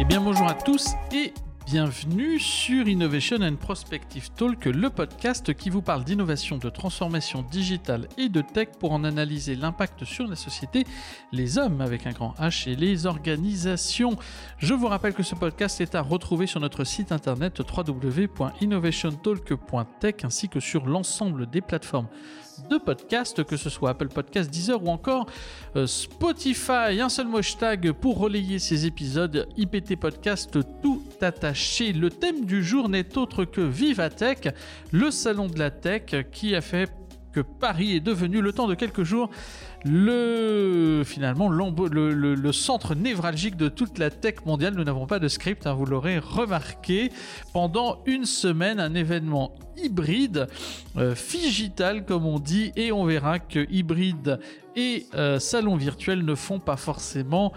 Eh bien bonjour à tous et bienvenue sur Innovation and Prospective Talk, le podcast qui vous parle d'innovation, de transformation digitale et de tech pour en analyser l'impact sur la société, les hommes avec un grand H et les organisations. Je vous rappelle que ce podcast est à retrouver sur notre site internet www.innovationtalk.tech ainsi que sur l'ensemble des plateformes de podcasts, que ce soit Apple Podcast, Deezer ou encore euh, Spotify. Un seul hashtag pour relayer ces épisodes IPT Podcast tout attaché. Le thème du jour n'est autre que Vivatech, le salon de la tech qui a fait que Paris est devenu, le temps de quelques jours, le finalement le, centre névralgique de toute la tech mondiale. Nous n'avons pas de script, hein, vous l'aurez remarqué. Pendant une semaine, un événement hybride, euh, figital comme on dit, et on verra que hybride et euh, salon virtuel ne font pas forcément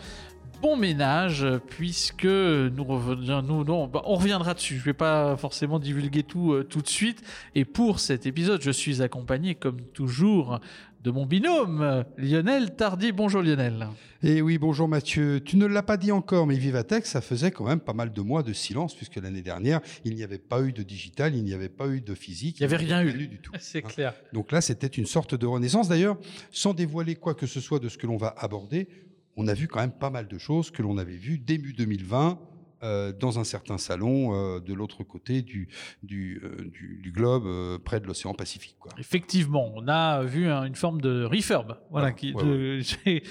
bon ménage puisque nous revenons, bah, on reviendra dessus. Je vais pas forcément divulguer tout euh, tout de suite. Et pour cet épisode, je suis accompagné comme toujours de mon binôme Lionel Tardy. Bonjour Lionel. Et eh oui, bonjour Mathieu. Tu ne l'as pas dit encore, mais Vivatech, ça faisait quand même pas mal de mois de silence puisque l'année dernière, il n'y avait pas eu de digital, il n'y avait pas eu de physique. Il n'y avait rien eu du tout. C'est hein. clair. Donc là, c'était une sorte de renaissance. D'ailleurs, sans dévoiler quoi que ce soit de ce que l'on va aborder, on a vu quand même pas mal de choses que l'on avait vues début 2020 euh, dans un certain salon euh, de l'autre côté du, du, euh, du, globe, près de l'océan Pacifique. Quoi. Effectivement, on a vu une forme de refurb, voilà, qui,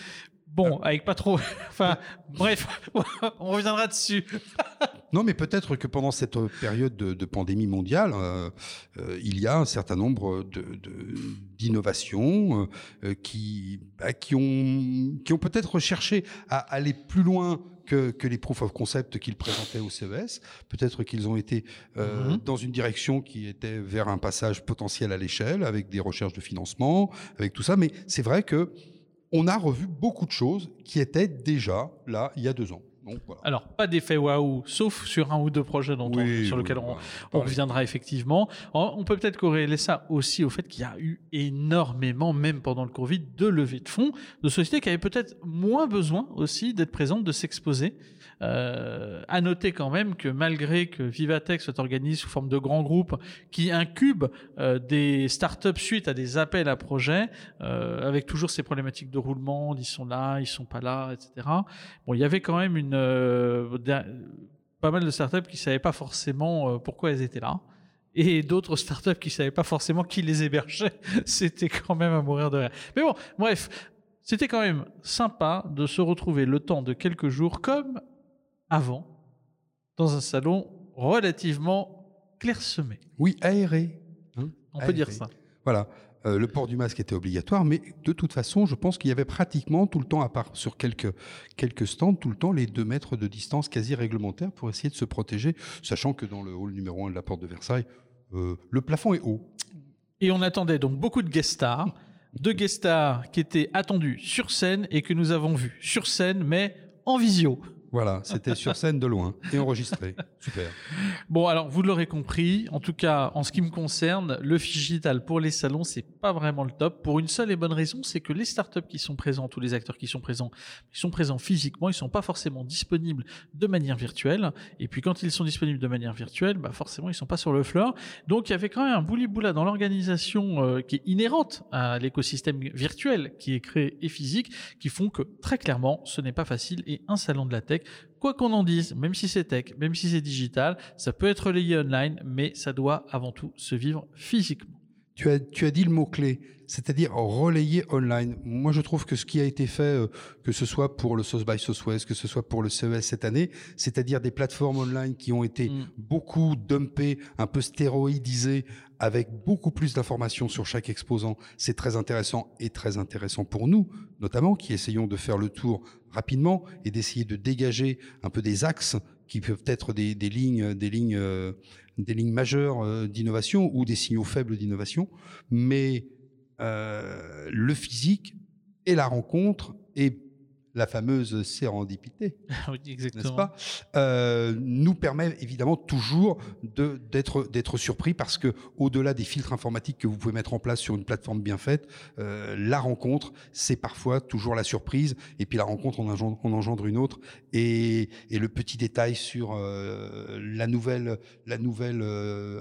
Bon, avec pas trop. enfin, bref, on reviendra dessus. non, mais peut-être que pendant cette période de, pandémie mondiale, euh, euh, il y a un certain nombre d'innovations euh, qui, bah, qui ont, qui ont peut-être cherché à aller plus loin que, que, les proof of concept qu'ils présentaient au CES. Peut-être qu'ils ont été mm-hmm. dans une direction qui était vers un passage potentiel à l'échelle, avec des recherches de financement, avec tout ça. Mais c'est vrai que on a revu beaucoup de choses qui étaient déjà là il y a deux ans. Alors, pas d'effet waouh, sauf sur un ou deux projets dont sur lesquels on, reviendra effectivement. On peut peut-être corréler ça aussi au fait qu'il y a eu énormément, même pendant le Covid, de levées de fonds de sociétés qui avaient peut-être moins besoin aussi d'être présentes, de s'exposer. Euh, à noter quand même que malgré que Vivatech soit organisé sous forme de grands groupes qui incubent euh, des startups suite à des appels à projets, euh, avec toujours ces problématiques de roulement, ils sont là, ils sont pas là, etc. Bon, il y avait quand même une pas mal de startups qui savaient pas forcément pourquoi elles étaient là et d'autres startups qui savaient pas forcément qui les hébergeait. C'était quand même à mourir de rire. Mais bon, bref, c'était quand même sympa de se retrouver le temps de quelques jours comme avant dans un salon relativement clairsemé. Oui, aéré. Hein. On peut dire ça. Voilà. Euh, le port du masque était obligatoire, mais de toute façon, je pense qu'il y avait pratiquement tout le temps, à part sur quelques, quelques stands, tout le temps les deux mètres de distance quasi réglementaire pour essayer de se protéger, sachant que dans le hall numéro un de la porte de Versailles, euh, le plafond est haut. Et on attendait donc beaucoup de guest stars, deux guest stars qui étaient attendus sur scène et que nous avons vus sur scène, mais en visio. Voilà, c'était sur scène de loin et enregistré. Super. Bon, alors vous l'aurez compris, en tout cas en ce qui me concerne, le digital pour les salons, c'est pas vraiment le top pour une seule et bonne raison, c'est que les startups qui sont présents, tous les acteurs qui sont présents, ils sont présents physiquement, ils sont pas forcément disponibles de manière virtuelle et puis quand ils sont disponibles de manière virtuelle, bah forcément ils sont pas sur le floor. Donc il y avait quand même un bouli-boula dans l'organisation euh, qui est inhérente à l'écosystème virtuel qui est créé et physique qui font que très clairement, ce n'est pas facile et un salon de la tech Quoi qu'on en dise, même si c'est tech, même si c'est digital, ça peut être lié online, mais ça doit avant tout se vivre physiquement. Tu as, tu as dit le mot-clé, c'est-à-dire relayer online. Moi, je trouve que ce qui a été fait, euh, que ce soit pour le South by Southwest, que ce soit pour le CES cette année, c'est-à-dire des plateformes online qui ont été mm. beaucoup dumpées, un peu stéroïdisées, avec beaucoup plus d'informations sur chaque exposant. C'est très intéressant et très intéressant pour nous, notamment, qui essayons de faire le tour rapidement et d'essayer de dégager un peu des axes qui peuvent être des, des lignes, des lignes, euh, des lignes majeures euh, d'innovation ou des signaux faibles d'innovation. Mais euh, le physique et la rencontre et la fameuse sérendipité, Oui, n'est-ce pas? Euh, Nous permet évidemment toujours d'être d'être surpris parce que au-delà des filtres informatiques que vous pouvez mettre en place sur une plateforme bien faite, euh, la rencontre, c'est parfois toujours la surprise. Et puis la rencontre, on engendre, on engendre une autre. Et, et le petit détail sur euh, la nouvelle, la nouvelle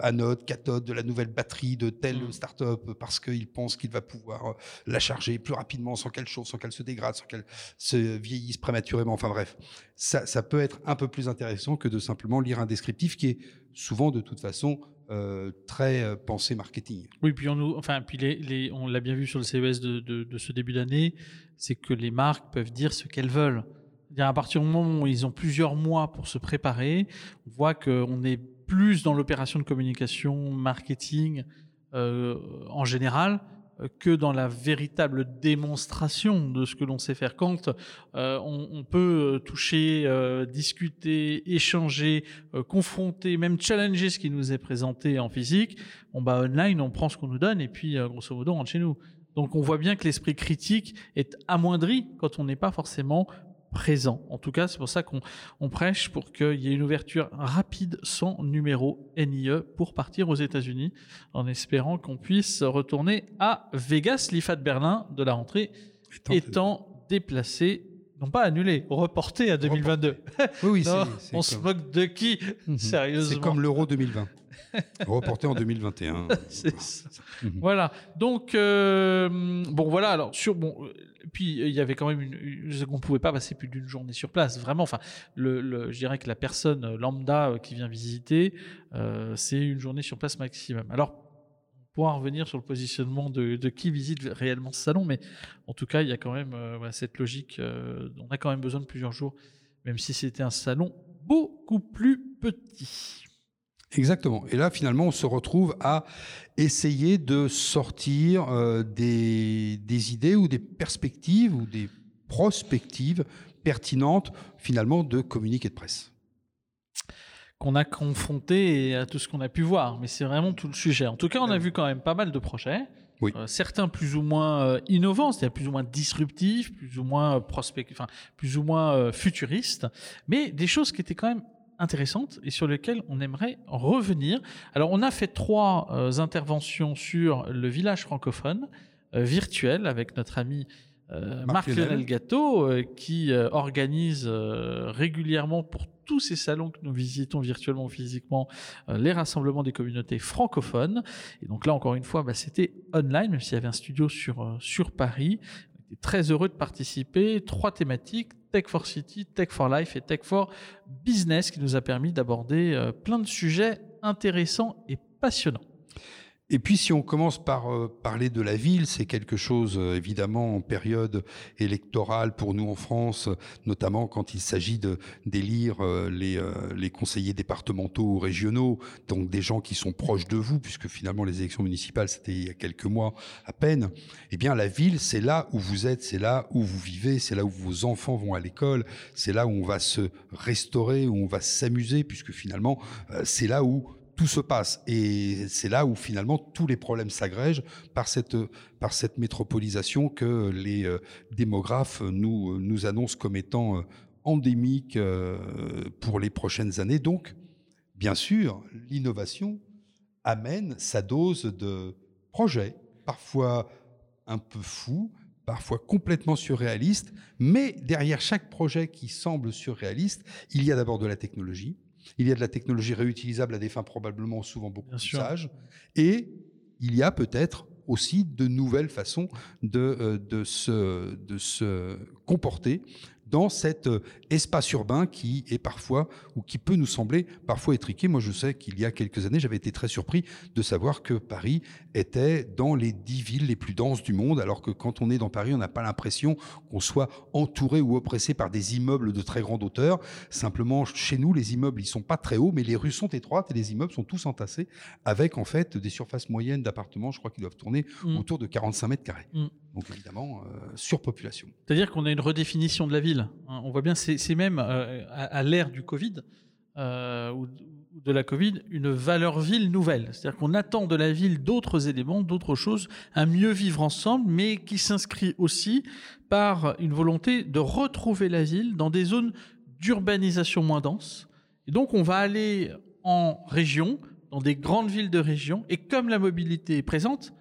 anode, cathode, de la nouvelle batterie de telle Mm. start-up parce qu'il pense qu'il va pouvoir la charger plus rapidement sans qu'elle chauffe, sans qu'elle se dégrade, sans qu'elle se vieillisse prématurément. Enfin bref, ça, peut être un peu plus intéressant que de simplement lire un descriptif qui est souvent de toute façon euh, très euh, pensé marketing. Oui, puis on, nous, enfin, puis on l'a bien vu sur le CES de, ce début d'année, c'est que les marques peuvent dire ce qu'elles veulent. À partir du moment où ils ont plusieurs mois pour se préparer, on voit qu'on est plus dans l'opération de communication, marketing euh, en général euh, que dans la véritable démonstration de ce que l'on sait faire. Quand euh, on, on peut euh, toucher, euh, discuter, échanger, confronter, même challenger ce qui nous est présenté en physique, bon bah online on prend ce qu'on nous donne et puis grosso modo on rentre chez nous. Donc on voit bien que l'esprit critique est amoindri quand on n'est pas forcément présent. En tout cas, c'est pour ça qu'on on prêche pour qu'il y ait une ouverture rapide sans numéro NIE pour partir aux États-Unis, en espérant qu'on puisse retourner à Vegas, l'IFA de Berlin de la rentrée Étant- étant déplacé, non pas annulé, reporté à 2022. Oui, oui, Non, on se moque de qui Mhm. Sérieusement. C'est comme l'Euro 2020, reporté en 2021. C'est ça. Mhm. Voilà. Donc euh, bon voilà. Alors sur bon. euh, Puis euh, il y avait quand même une. une- On pouvait pas passer plus d'une journée sur place. Vraiment. Enfin, le, le- je dirais que la personne lambda qui vient visiter, euh, c'est une journée sur place maximum. Alors. On pourra revenir sur le positionnement de, de qui visite réellement ce salon, mais en tout cas, il y a quand même euh, voilà, cette logique. euh, on a quand même besoin de plusieurs jours, même si c'était un salon beaucoup plus petit. Exactement. Et là, finalement, on se retrouve à essayer de sortir euh, des, des idées ou des perspectives ou des prospectives pertinentes, finalement, de communiqué de presse. qu'on a confronté à tout ce qu'on a pu voir. Mais c'est vraiment tout le sujet. En tout cas, on a vu quand même pas mal de projets. Oui. Euh, certains plus ou moins euh, innovants, c'est-à-dire plus ou moins disruptifs, plus ou moins prospect, enfin plus ou moins euh, futuristes, mais des choses qui étaient quand même intéressantes et sur lesquelles on aimerait revenir. Alors, on a fait trois euh, interventions sur le village francophone euh, virtuel avec notre ami euh, Marc Marc-Lionel Lionel. Gâteau, qui organise régulièrement pour tous ces salons que nous visitons virtuellement ou physiquement euh, les rassemblements des communautés francophones. Et donc là, encore une fois, bah, c'était online, même s'il y avait un studio sur, euh, sur Paris. Très heureux de participer. Trois thématiques, Tech for City, Tech for Life et Tech for Business, qui nous a permis d'aborder euh, plein de sujets intéressants et passionnants. Et puis, si on commence par euh, parler de la ville, c'est quelque chose, euh, évidemment, en période électorale pour nous en France, notamment quand il s'agit de d'élire euh, les, conseillers départementaux ou régionaux, donc des gens qui sont proches de vous, puisque finalement les élections municipales, c'était il y a quelques mois à peine. Eh bien, la ville, c'est là où vous êtes, c'est là où vous vivez, c'est là où vos enfants vont à l'école, c'est là où on va se restaurer, où on va s'amuser, puisque finalement, c'est là où tout se passe. Et c'est là où finalement tous les problèmes s'agrègent par cette, par cette métropolisation que les euh, démographes nous, nous annoncent comme étant euh, endémique euh, pour les prochaines années. Donc, bien sûr, l'innovation amène sa dose de projets, parfois un peu fous, parfois complètement surréalistes, mais derrière chaque projet qui semble surréaliste, il y a d'abord de la technologie, il y a de la technologie réutilisable à des fins probablement souvent beaucoup Bien plus sûr. sages, et il y a peut-être aussi de nouvelles façons de, euh, de, se, de se comporter dans cet euh, espace urbain qui est parfois, ou qui peut nous sembler parfois étriqué. Moi, je sais qu'il y a quelques années, j'avais été très surpris de savoir que Paris était dans les dix villes les plus denses du monde, alors que quand on est dans Paris, on n'a pas l'impression qu'on soit entouré ou oppressé par des immeubles de très grande hauteur. Simplement, chez nous, les immeubles, ils sont pas très hauts, mais les rues sont étroites et les immeubles sont tous entassés avec, en fait, des surfaces moyennes d'appartements, je crois qu'ils doivent tourner Mm. autour de 45 mètres carrés. Mm. Donc, évidemment, euh, surpopulation. C'est-à-dire qu'on a une redéfinition de la ville. hein. On voit bien, c'est même euh, à, à l'ère du Covid, euh, où, de la Covid une valeur ville nouvelle. C'est-à-dire qu'on attend de la ville d'autres éléments, d'autres choses, un mieux vivre ensemble, mais qui s'inscrit aussi par une volonté de retrouver la ville dans des zones d'urbanisation moins dense. Et donc on va aller en région, dans des grandes villes de région, et comme la mobilité est présente,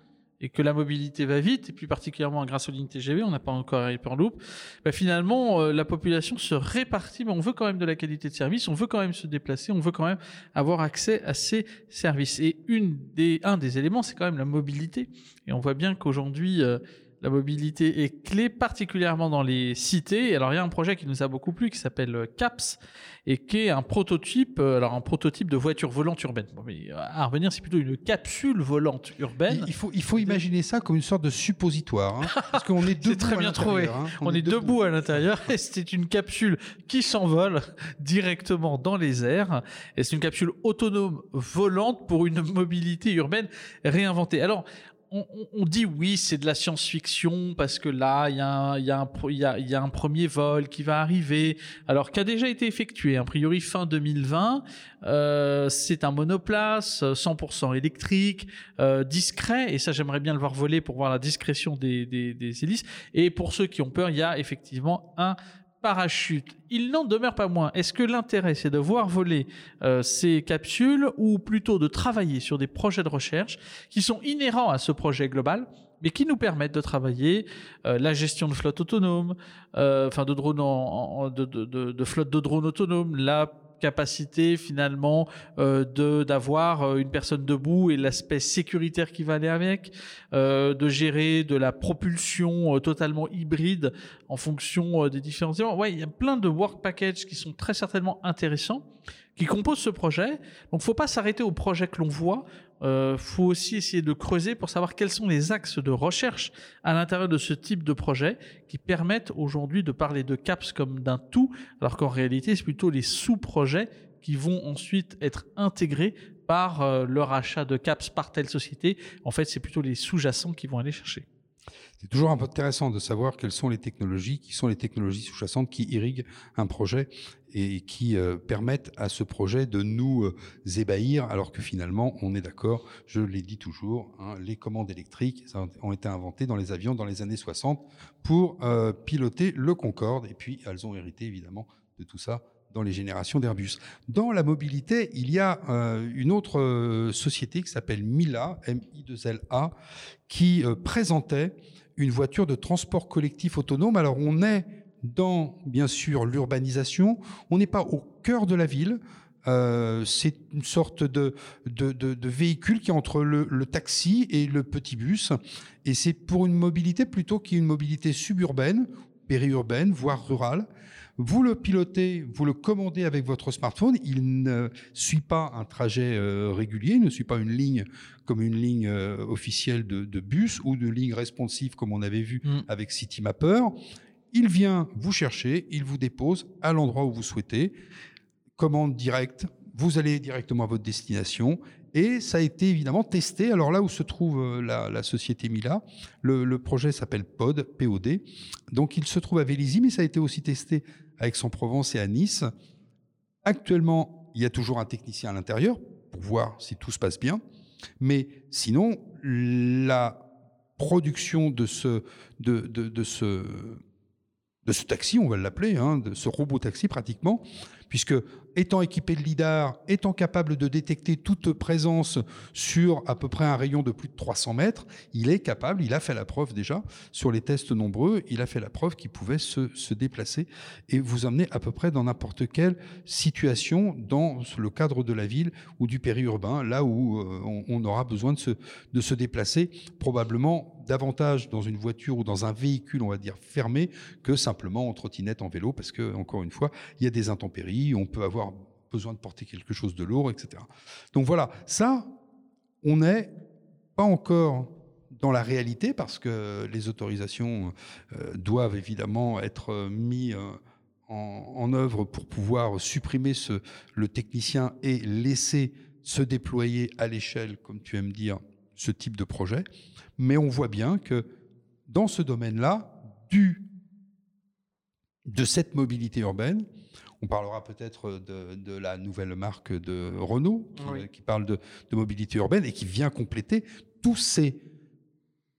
et que la mobilité va vite, et puis particulièrement grâce aux lignes TGV, on n'a pas encore Hyperloop, bah finalement, euh, la population se répartit, mais on veut quand même de la qualité de service, on veut quand même se déplacer, on veut quand même avoir accès à ces services. Et une des, un des éléments, c'est quand même la mobilité. Et on voit bien qu'aujourd'hui, euh, la mobilité est clé, particulièrement dans les cités. Alors, il y a un projet qui nous a beaucoup plu qui s'appelle euh, CAPS et qui est un prototype, euh, alors un prototype de voiture volante urbaine. Bon, mais euh, à revenir, c'est plutôt une capsule volante urbaine. Il faut, il faut imaginer ça comme une sorte de suppositoire, hein, parce qu'on est debout. très bien trouvé. Hein. on, est, debout. à l'intérieur et c'est une capsule qui s'envole directement dans les airs. Et c'est une capsule autonome volante pour une mobilité urbaine réinventée. Alors, on, dit oui, c'est de la science-fiction parce que là, il y, a un premier vol qui va arriver, alors qui a déjà été effectué, a priori fin 2020. Euh, c'est un monoplace 100% électrique, euh, discret, et ça j'aimerais bien le voir voler pour voir la discrétion des, des hélices. Et pour ceux qui ont peur, il y a effectivement un parachute. Il n'en demeure pas moins. Est-ce que l'intérêt, c'est de voir voler euh, ces capsules ou plutôt de travailler sur des projets de recherche qui sont inhérents à ce projet global mais qui nous permettent de travailler euh, la gestion de flotte autonome, euh, enfin de drones flotte de drones autonomes, la capacité finalement euh, de d'avoir euh, une personne debout et l'aspect sécuritaire qui va aller avec, euh, de gérer de la propulsion totalement hybride en fonction des différents éléments. Ouais, il y a plein de work packages qui sont très certainement intéressants qui composent ce projet. Donc, faut pas s'arrêter au projet que l'on voit. Euh, faut aussi essayer de creuser pour savoir quels sont les axes de recherche à l'intérieur de ce type de projet qui permettent aujourd'hui de parler de CAPS comme d'un tout, alors qu'en réalité, c'est plutôt les sous-projets qui vont ensuite être intégrés par euh, leur achat de CAPS par telle société. En fait, c'est plutôt les sous-jacents qui vont aller chercher. C'est toujours un peu intéressant de savoir quelles sont les technologies, qui sont les technologies sous-jacentes qui irriguent un projet et qui euh, permettent à ce projet de nous euh, ébahir, alors que finalement, on est d'accord, je l'ai dit toujours, hein, les commandes électriques ont été inventées dans les avions dans les années 60 pour euh, piloter le Concorde, et puis elles ont hérité évidemment de tout ça dans les générations d'Airbus. Dans la mobilité, il y a une autre société qui s'appelle Mila, M-I-2-L-A, qui présentait une voiture de transport collectif autonome. Alors on est dans, bien sûr, l'urbanisation, on n'est pas au cœur de la ville. Euh, c'est une sorte de, de, véhicule qui est entre le, le, taxi et le petit bus. Et c'est pour une mobilité plutôt qu'une mobilité suburbaine, périurbaine, voire rurale. Vous le pilotez, vous le commandez avec votre smartphone. Il ne suit pas un trajet euh, régulier, il ne suit pas une ligne comme une ligne euh, officielle de, bus ou de ligne responsive comme on avait vu mm. avec CityMapper. Il vient vous chercher, il vous dépose à l'endroit où vous souhaitez. Commande directe, vous allez directement à votre destination et ça a été évidemment testé. Alors là où se trouve euh, la, société Mila, le, projet s'appelle POD, POD. Donc il se trouve à Vélizy, mais ça a été aussi testé à Aix-en-Provence et à Nice. Actuellement, il y a toujours un technicien à l'intérieur pour voir si tout se passe bien. Mais sinon, la production de ce, de, de, ce, de ce taxi, on va l'appeler, hein, de ce robot taxi pratiquement, puisque étant équipé de lidar, étant capable de détecter toute présence sur à peu près un rayon de plus de 300 mètres, il est capable, il a fait la preuve déjà, sur les tests nombreux, il a fait la preuve qu'il pouvait se, se, déplacer et vous emmener à peu près dans n'importe quelle situation dans le cadre de la ville ou du périurbain, là où euh, on, aura besoin de de se déplacer, probablement davantage dans une voiture ou dans un véhicule, on va dire, fermé, que simplement en trottinette, en vélo, parce que, encore une fois, il y a des intempéries, on peut avoir besoin de porter quelque chose de lourd, etc. Donc voilà, ça, on n'est pas encore dans la réalité parce que les autorisations euh, doivent évidemment être mises euh, en, œuvre pour pouvoir supprimer ce, le technicien et laisser se déployer à l'échelle, comme tu aimes dire, ce type de projet. Mais on voit bien que dans ce domaine-là, du de cette mobilité urbaine. On parlera peut-être de, la nouvelle marque de Renault qui, parle de, mobilité urbaine et qui vient compléter tous ces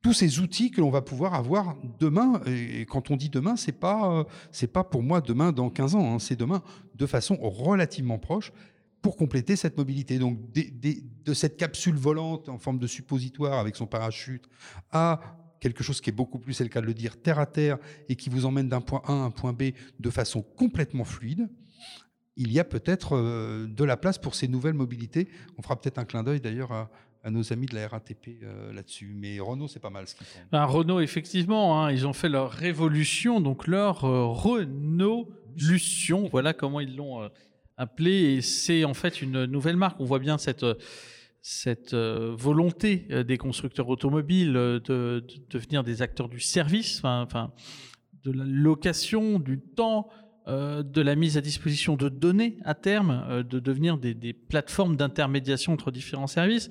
tous ces outils que l'on va pouvoir avoir demain. Et quand on dit demain, c'est pas c'est pas pour moi demain dans 15 ans, hein. c'est demain de façon relativement proche pour compléter cette mobilité. Donc de cette capsule volante en forme de suppositoire avec son parachute à quelque chose qui est beaucoup plus, c'est le cas de le dire, terre à terre et qui vous emmène d'un point A à un point B de façon complètement fluide, il y a peut-être euh, de la place pour ces nouvelles mobilités. On fera peut-être un clin d'œil d'ailleurs à, nos amis de la RATP euh, là-dessus. Mais Renault, c'est pas mal ce qu'ils font. Ben, Renault, effectivement, hein, ils ont fait leur révolution, donc leur euh, Renault Lution, voilà comment ils l'ont appelé. Et c'est en fait une nouvelle marque. On voit bien cette cette euh, volonté euh, des constructeurs automobiles euh, de, devenir des acteurs du service, enfin, de la location, du temps, de la mise à disposition de données à terme, de devenir des, plateformes d'intermédiation entre différents services.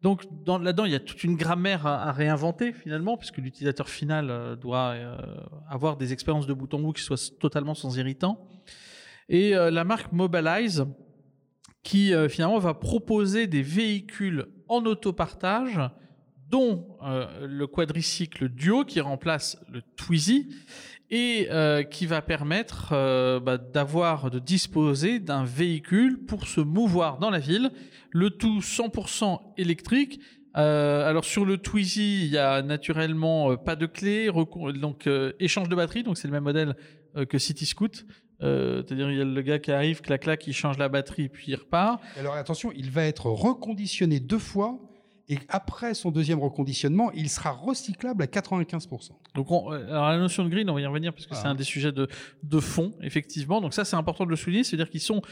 Donc là-dedans, il y a toute une grammaire à, à réinventer finalement, puisque l'utilisateur final doit avoir des expériences de bout en bout qui soient totalement sans irritant. Et la marque Mobilize, qui euh, finalement va proposer des véhicules en autopartage, dont euh, le quadricycle duo qui remplace le Twizy et euh, qui va permettre bah, d'avoir, de disposer d'un véhicule pour se mouvoir dans la ville, le tout 100% électrique. alors sur le Twizy, il y a naturellement pas de clé, donc échange de batterie, donc c'est le même modèle que City Scoot. Euh, c'est-à-dire, il y a le gars qui arrive, clac, clac, qui change la batterie, puis il repart. Alors attention, il va être reconditionné deux fois. Et après son deuxième reconditionnement, il sera recyclable à 95%. Donc, euh, alors la notion de green, on va y revenir parce que c'est ah. un des sujets de, de fond, effectivement. Donc ça, c'est important de le souligner, c'est-à-dire qu'ils sont,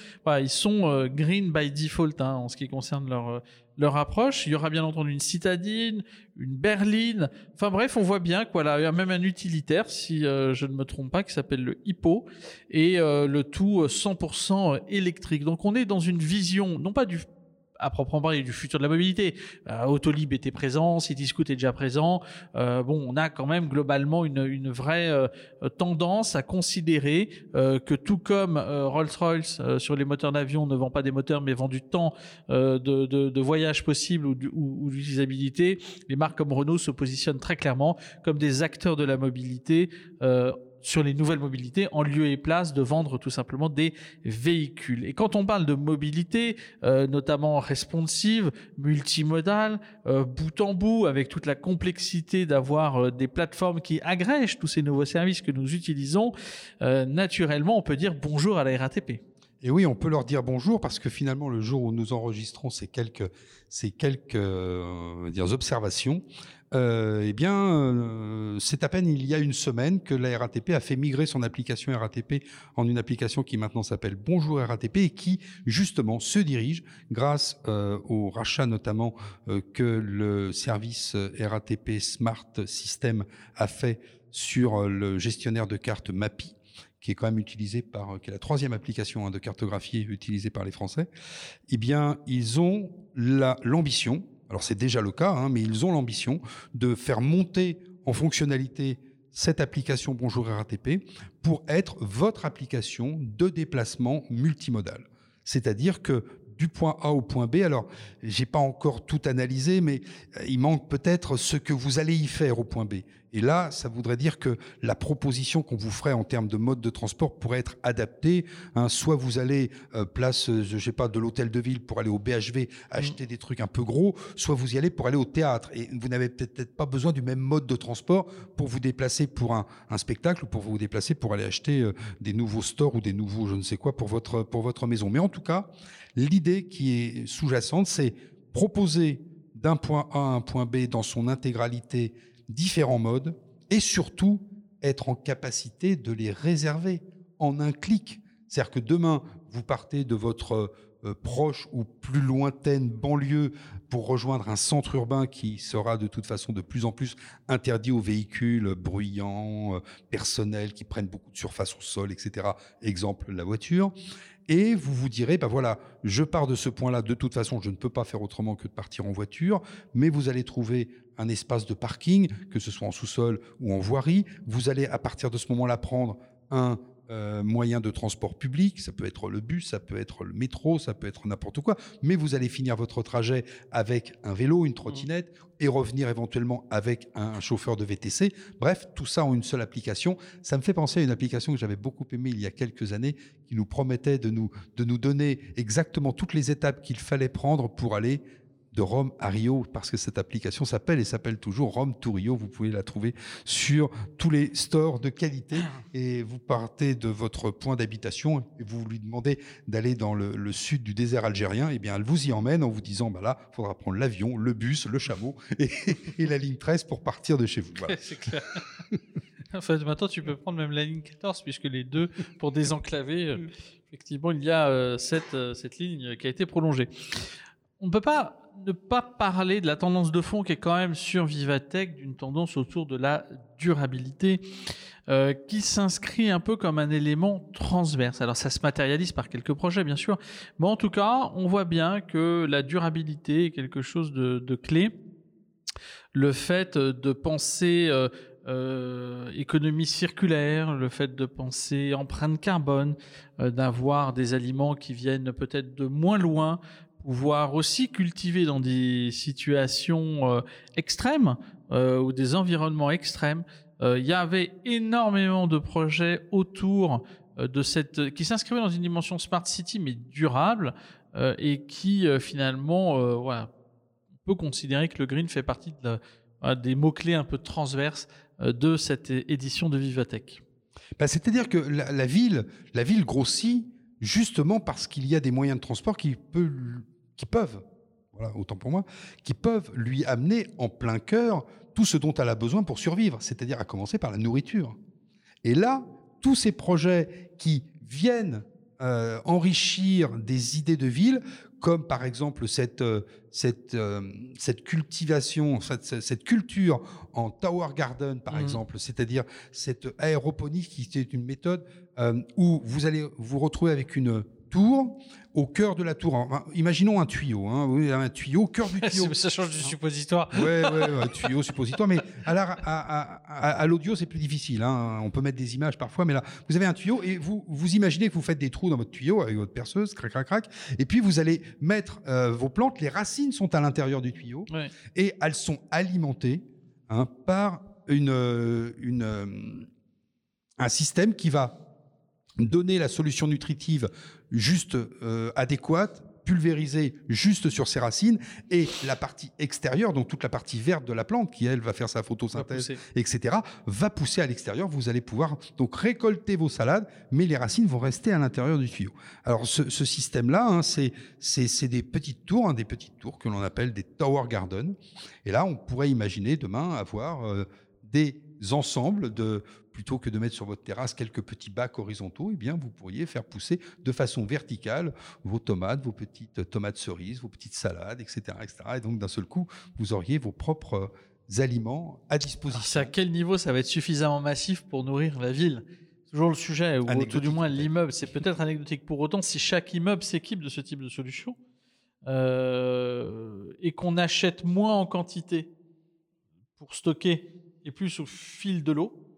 ils sont euh, green by default hein, en ce qui concerne leur leur approche. Il y aura bien entendu une citadine, une berline. Enfin bref, on voit bien qu'il y a même un utilitaire, si euh, je ne me trompe pas, qui s'appelle le Hippo, et euh, le tout 100% euh, électrique. Donc on est dans une vision, non pas du à proprement parler du futur de la mobilité. Euh, Autolib était présent, Cityscoot est déjà présent. Euh, bon, on a quand même globalement une, une vraie euh, tendance à considérer euh, que tout comme euh, Rolls-Royce sur les moteurs d'avion ne vend pas des moteurs mais vend du temps de, de, de, voyage possible ou, ou, ou d'utilisabilité, les marques comme Renault se positionnent très clairement comme des acteurs de la mobilité sur les nouvelles mobilités en lieu et place de vendre tout simplement des véhicules. Et quand on parle de mobilité, euh, notamment responsive, multimodale, euh, bout en bout, avec toute la complexité d'avoir euh, des plateformes qui agrègent tous ces nouveaux services que nous utilisons, naturellement, on peut dire bonjour à la RATP. Et oui, on peut leur dire bonjour parce que finalement, le jour où nous enregistrons ces quelques, ces quelques observations, euh, eh bien, euh, c'est à peine il y a une semaine que la RATP a fait migrer son application RATP en une application qui maintenant s'appelle Bonjour RATP et qui justement se dirige, grâce euh, au rachat notamment que le service RATP Smart System a fait sur le gestionnaire de cartes MAPI qui est quand même utilisé par, qui est la troisième application hein, de cartographie utilisée par les Français, eh bien, ils ont l'ambition, alors c'est déjà le cas, hein, mais ils ont l'ambition de faire monter en fonctionnalité cette application Bonjour RATP pour être votre application de déplacement multimodal. C'est-à-dire que du point A au point B. Alors, j'ai pas encore tout analysé, mais euh, il manque peut-être ce que vous allez y faire au point B. Et là, ça voudrait dire que la proposition qu'on vous ferait en termes de mode de transport pourrait être adaptée. Hein. soit vous allez euh, place, euh, je sais pas, de l'hôtel de ville pour aller au BHV acheter des trucs un peu gros, soit vous y allez pour aller au théâtre. Et vous n'avez peut-être pas besoin du même mode de transport pour vous déplacer pour un, spectacle ou pour vous déplacer pour aller acheter des nouveaux stores ou des nouveaux je ne sais quoi pour votre pour votre maison. Mais en tout cas, L'idée qui est sous-jacente, c'est proposer d'un point A à un point B dans son intégralité différents modes et surtout être en capacité de les réserver en un clic. C'est-à-dire que demain, vous partez de votre euh, proche ou plus lointaine banlieue pour rejoindre un centre urbain qui sera de toute façon de plus en plus interdit aux véhicules bruyants, euh, personnels, qui prennent beaucoup de surface au sol, etc. Exemple, la voiture et vous vous direz, ben voilà, je pars de ce point-là, de toute façon, je ne peux pas faire autrement que de partir en voiture, mais vous allez trouver un espace de parking, que ce soit en sous-sol ou en voirie, vous allez à partir de ce moment-là prendre un euh, moyen de transport public, ça peut être le bus, ça peut être le métro, ça peut être n'importe quoi, mais vous allez finir votre trajet avec un vélo, une trottinette, et revenir éventuellement avec un chauffeur de VTC. Bref, tout ça en une seule application. Ça me fait penser à une application que j'avais beaucoup aimée il y a quelques années, qui nous promettait de nous, de nous donner exactement toutes les étapes qu'il fallait prendre pour aller de Rome à Rio, parce que cette application s'appelle et s'appelle toujours Rome to Rio. Vous pouvez la trouver sur tous les stores de qualité et vous partez de votre point d'habitation et vous lui demandez d'aller dans le, sud du désert algérien. Et eh bien, elle vous y emmène en vous disant, bah là, il faudra prendre l'avion, le bus, le chameau et, la ligne 13 pour partir de chez vous. C'est clair. En fait, maintenant, tu peux prendre même la ligne 14, puisque les deux, pour désenclaver, euh, effectivement, il y a euh, cette, euh, cette ligne qui a été prolongée. On ne peut pas ne pas parler de la tendance de fond qui est quand même sur Vivatech, d'une tendance autour de la durabilité, euh, qui s'inscrit un peu comme un élément transverse. Alors ça se matérialise par quelques projets, bien sûr, mais en tout cas, on voit bien que la durabilité est quelque chose de, clé. Le fait de penser euh, euh, économie circulaire, le fait de penser empreinte carbone, d'avoir des aliments qui viennent peut-être de moins loin pouvoir aussi cultiver dans des situations euh, extrêmes euh, ou des environnements extrêmes. Euh, il y avait énormément de projets autour de cette qui s'inscrivaient dans une dimension smart city mais durable et qui finalement on peut considérer que le green fait partie de des mots clés un peu transverses de cette édition de Vivatech. Bah, c'est-à-dire que la, ville, la ville grossit justement parce qu'il y a des moyens de transport qui, peut, qui peuvent, voilà, autant pour moi, qui peuvent lui amener en plein cœur tout ce dont elle a besoin pour survivre, c'est-à-dire à commencer par la nourriture. Et là, tous ces projets qui viennent euh, enrichir des idées de ville, comme par exemple cette, euh, cette, euh, cette cultivation, cette, cette, culture en Tower Garden, par mmh. exemple, c'est-à-dire cette aéroponie qui est une méthode où vous allez vous retrouver avec une tour, au cœur de la tour. imaginons un tuyau, hein, un tuyau au cœur du tuyau. Ça change du suppositoire. Oui, ouais, un tuyau suppositoire. Mais à, l'audio, c'est plus difficile. Hein. On peut mettre des images parfois, mais là, vous avez un tuyau et vous vous imaginez que vous faites des trous dans votre tuyau avec votre perceuse, crac, crac, crac. Et puis vous allez mettre euh, vos plantes. Les racines sont à l'intérieur du tuyau et elles sont alimentées hein, par une, euh, une, euh, un système qui va donner la solution nutritive juste euh, adéquate, pulvérisée juste sur ses racines, et la partie extérieure, donc toute la partie verte de la plante, qui elle va faire sa photosynthèse, etc., va pousser à l'extérieur. Vous allez pouvoir donc récolter vos salades, mais les racines vont rester à l'intérieur du tuyau. Alors ce, système-là, hein, c'est des petites tours, hein, des petites tours que l'on appelle des tower gardens. Et là, on pourrait imaginer demain avoir euh, des ensembles de plutôt que de mettre sur votre terrasse quelques petits bacs horizontaux, eh bien, vous pourriez faire pousser de façon verticale vos tomates, vos petites tomates cerises, vos petites salades, etc. etc. Et donc, d'un seul coup, vous auriez vos propres aliments à disposition. C'est à quel niveau ça va être suffisamment massif pour nourrir la ville? Toujours le sujet, ou tout du moins l'immeuble. C'est peut-être anecdotique pour autant si chaque immeuble s'équipe de ce type de solution euh, et qu'on achète moins en quantité pour stocker et plus au fil de l'eau,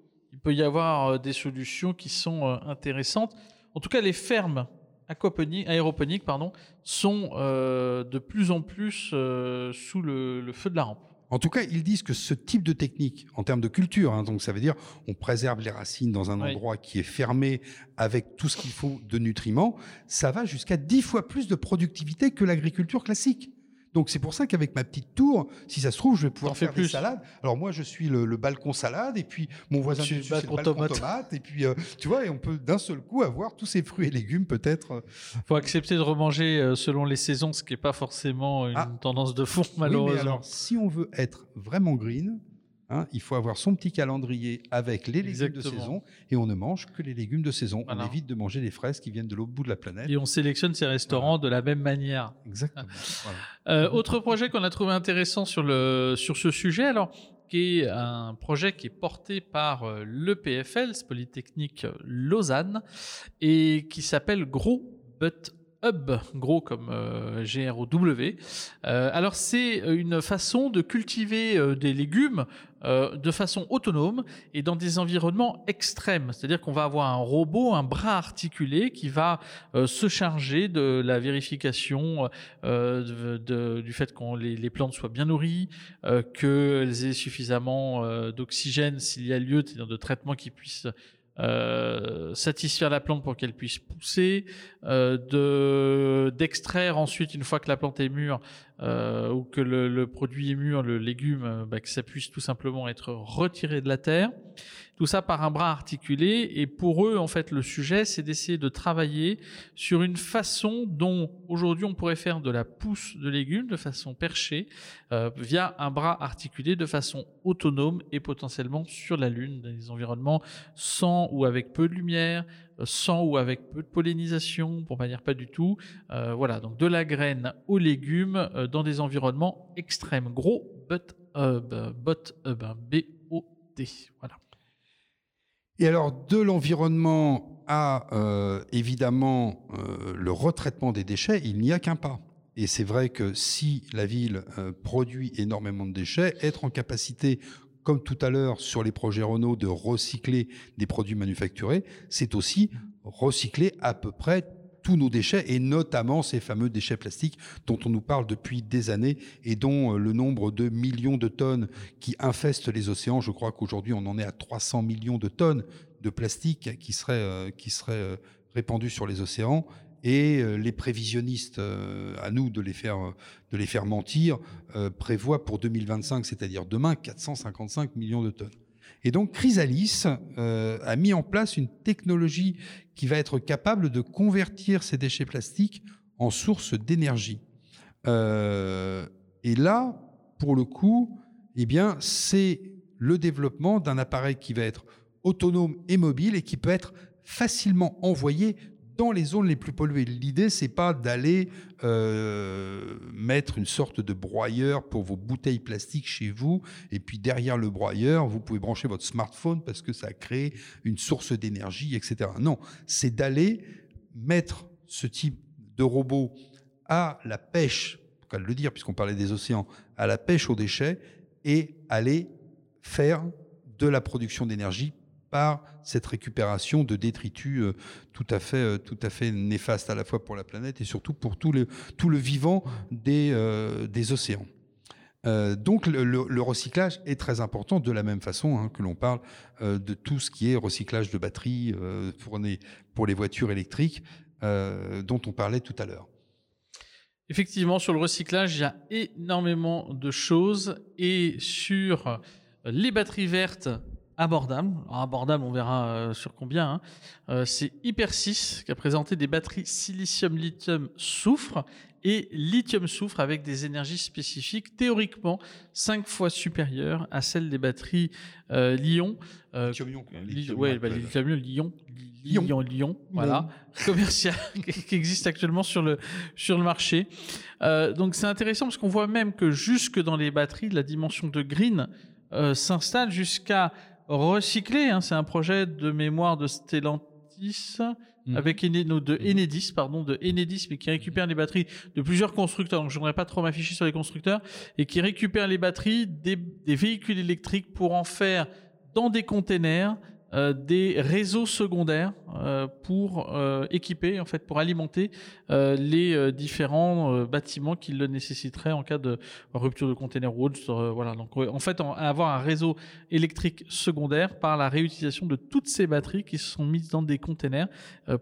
peut y avoir euh, des solutions qui sont euh, intéressantes. En tout cas, les fermes aéroponiques pardon, sont euh, de plus en plus sous le, feu de la rampe. En tout cas, ils disent que ce type de technique, en termes de culture, hein, donc ça veut dire on préserve les racines dans un endroit qui est fermé avec tout ce qu'il faut de nutriments, ça va jusqu'à dix fois plus de productivité que l'agriculture classique. Donc c'est pour ça qu'avec ma petite tour, si ça se trouve, je vais pouvoir faire plus. des salades. Alors moi, je suis le, balcon salade, et puis mon voisin dessus, c'est le balcon tomate. et puis euh, tu vois, et on peut d'un seul coup avoir tous ces fruits et légumes peut-être. Euh. Faut accepter de remanger euh, selon les saisons, ce qui n'est pas forcément une ah. tendance de fond malheureusement. Oui, mais alors, si on veut être vraiment green, Hein, il faut avoir son petit calendrier avec les légumes de saison et on ne mange que les légumes de saison. On évite de manger les fraises qui viennent de l'autre bout de la planète. Et on sélectionne ces restaurants de la même manière. Exactement. Euh, autre projet qu'on a trouvé intéressant sur, le, sur ce sujet, alors, qui est un projet qui est porté par euh, l'EPFL, Polytechnique Lausanne, et qui s'appelle Gros But Hub, gros comme euh, G-R-O-W. Euh, alors c'est une façon de cultiver euh, des légumes euh, de façon autonome et dans des environnements extrêmes. C'est-à-dire qu'on va avoir un robot, un bras articulé qui va euh, se charger de la vérification euh, du fait que les, les plantes soient bien nourries, euh, qu'elles aient suffisamment euh, d'oxygène s'il y a lieu, de traitements qui puissent euh, satisfaire la plante pour qu'elle puisse pousser, euh, de d'extraire ensuite une fois que la plante est mûre euh, ou que le, le produit est mûr, le légume, euh, bah, que ça puisse tout simplement être retiré de la terre. Tout ça par un bras articulé. Et pour eux, en fait, le sujet, c'est d'essayer de travailler sur une façon dont aujourd'hui on pourrait faire de la pousse de légumes de façon perchée euh, via un bras articulé de façon autonome et potentiellement sur la Lune, dans des environnements sans ou avec peu de lumière, euh, sans ou avec peu de pollinisation, pour pas dire pas du tout. Euh, voilà, donc de la graine aux légumes dans des environnements extrêmes. Gros but hub, bot hub, B-O-T. Voilà. Et alors, de l'environnement à euh, évidemment euh, le retraitement des déchets, il n'y a qu'un pas. Et c'est vrai que si la ville euh, produit énormément de déchets, être en capacité, comme tout à l'heure sur les projets Renault, de recycler des produits manufacturés, c'est aussi recycler à peu près tous nos déchets et notamment ces fameux déchets plastiques dont on nous parle depuis des années et dont euh, le nombre de millions de tonnes qui infestent les océans, je crois qu'aujourd'hui on en est à 300 millions de tonnes de plastique qui seraient, euh, qui euh, répandus sur les océans et les prévisionnistes, à nous de les faire, de les faire mentir, prévoient pour 2025, c'est-à-dire demain, 455 millions de tonnes. Et donc Chrysalis euh, a mis en place une technologie qui va être capable de convertir ces déchets plastiques en source d'énergie. Euh, et là, pour le coup, eh bien, c'est le développement d'un appareil qui va être autonome et mobile et qui peut être facilement envoyé dans les zones les plus polluées. L'idée, c'est pas d'aller euh, mettre une sorte de broyeur pour vos bouteilles plastiques chez vous, et puis derrière le broyeur, vous pouvez brancher votre smartphone parce que ça crée une source d'énergie, etc. Non, c'est d'aller mettre ce type de robot à la pêche, même le dire puisqu'on parlait des océans, à la pêche aux déchets et aller faire de la production d'énergie par cette récupération de détritus euh, tout à fait, euh, tout à fait néfastes à la fois pour la planète et surtout pour tout le, tout le vivant des, euh, des océans. Donc le, recyclage est très important de la même façon hein, que l'on parle de tout ce qui est recyclage de batteries pour, les, pour les voitures électriques dont on parlait tout à l'heure. Effectivement, sur le recyclage, il y a énormément de choses. Et sur les batteries vertes abordables, alors abordables, on verra euh, sur combien, hein, euh, c'est Hyper6 qui a présenté des batteries silicium-lithium-soufre et lithium-soufre avec des énergies spécifiques théoriquement 5 fois supérieures à celles des batteries euh, Lyon. euh, Lithium-ion. Li- ouais, bah, lithium-ion, voilà, commercial qui existe actuellement sur le sur le marché. Donc c'est intéressant parce qu'on voit même que jusque dans les batteries, la dimension de green s'installe jusqu'à recycler. hein. c'est un projet de mémoire de Stellantis. Mhm. Avec Ene- de Mhm. Enedis, pardon, de Enedis, mais qui récupère les batteries de plusieurs constructeurs. Donc, je voudrais pas trop m'afficher sur les constructeurs et qui récupère les batteries des, des véhicules électriques pour en faire dans des containers euh, des réseaux secondaires euh, pour euh, équiper, en fait, pour alimenter les différents bâtiments qui le nécessiteraient en cas de rupture de container ou autre. Voilà. Donc, en fait, avoir un réseau électrique secondaire par la réutilisation de toutes ces batteries qui sont mises dans des containers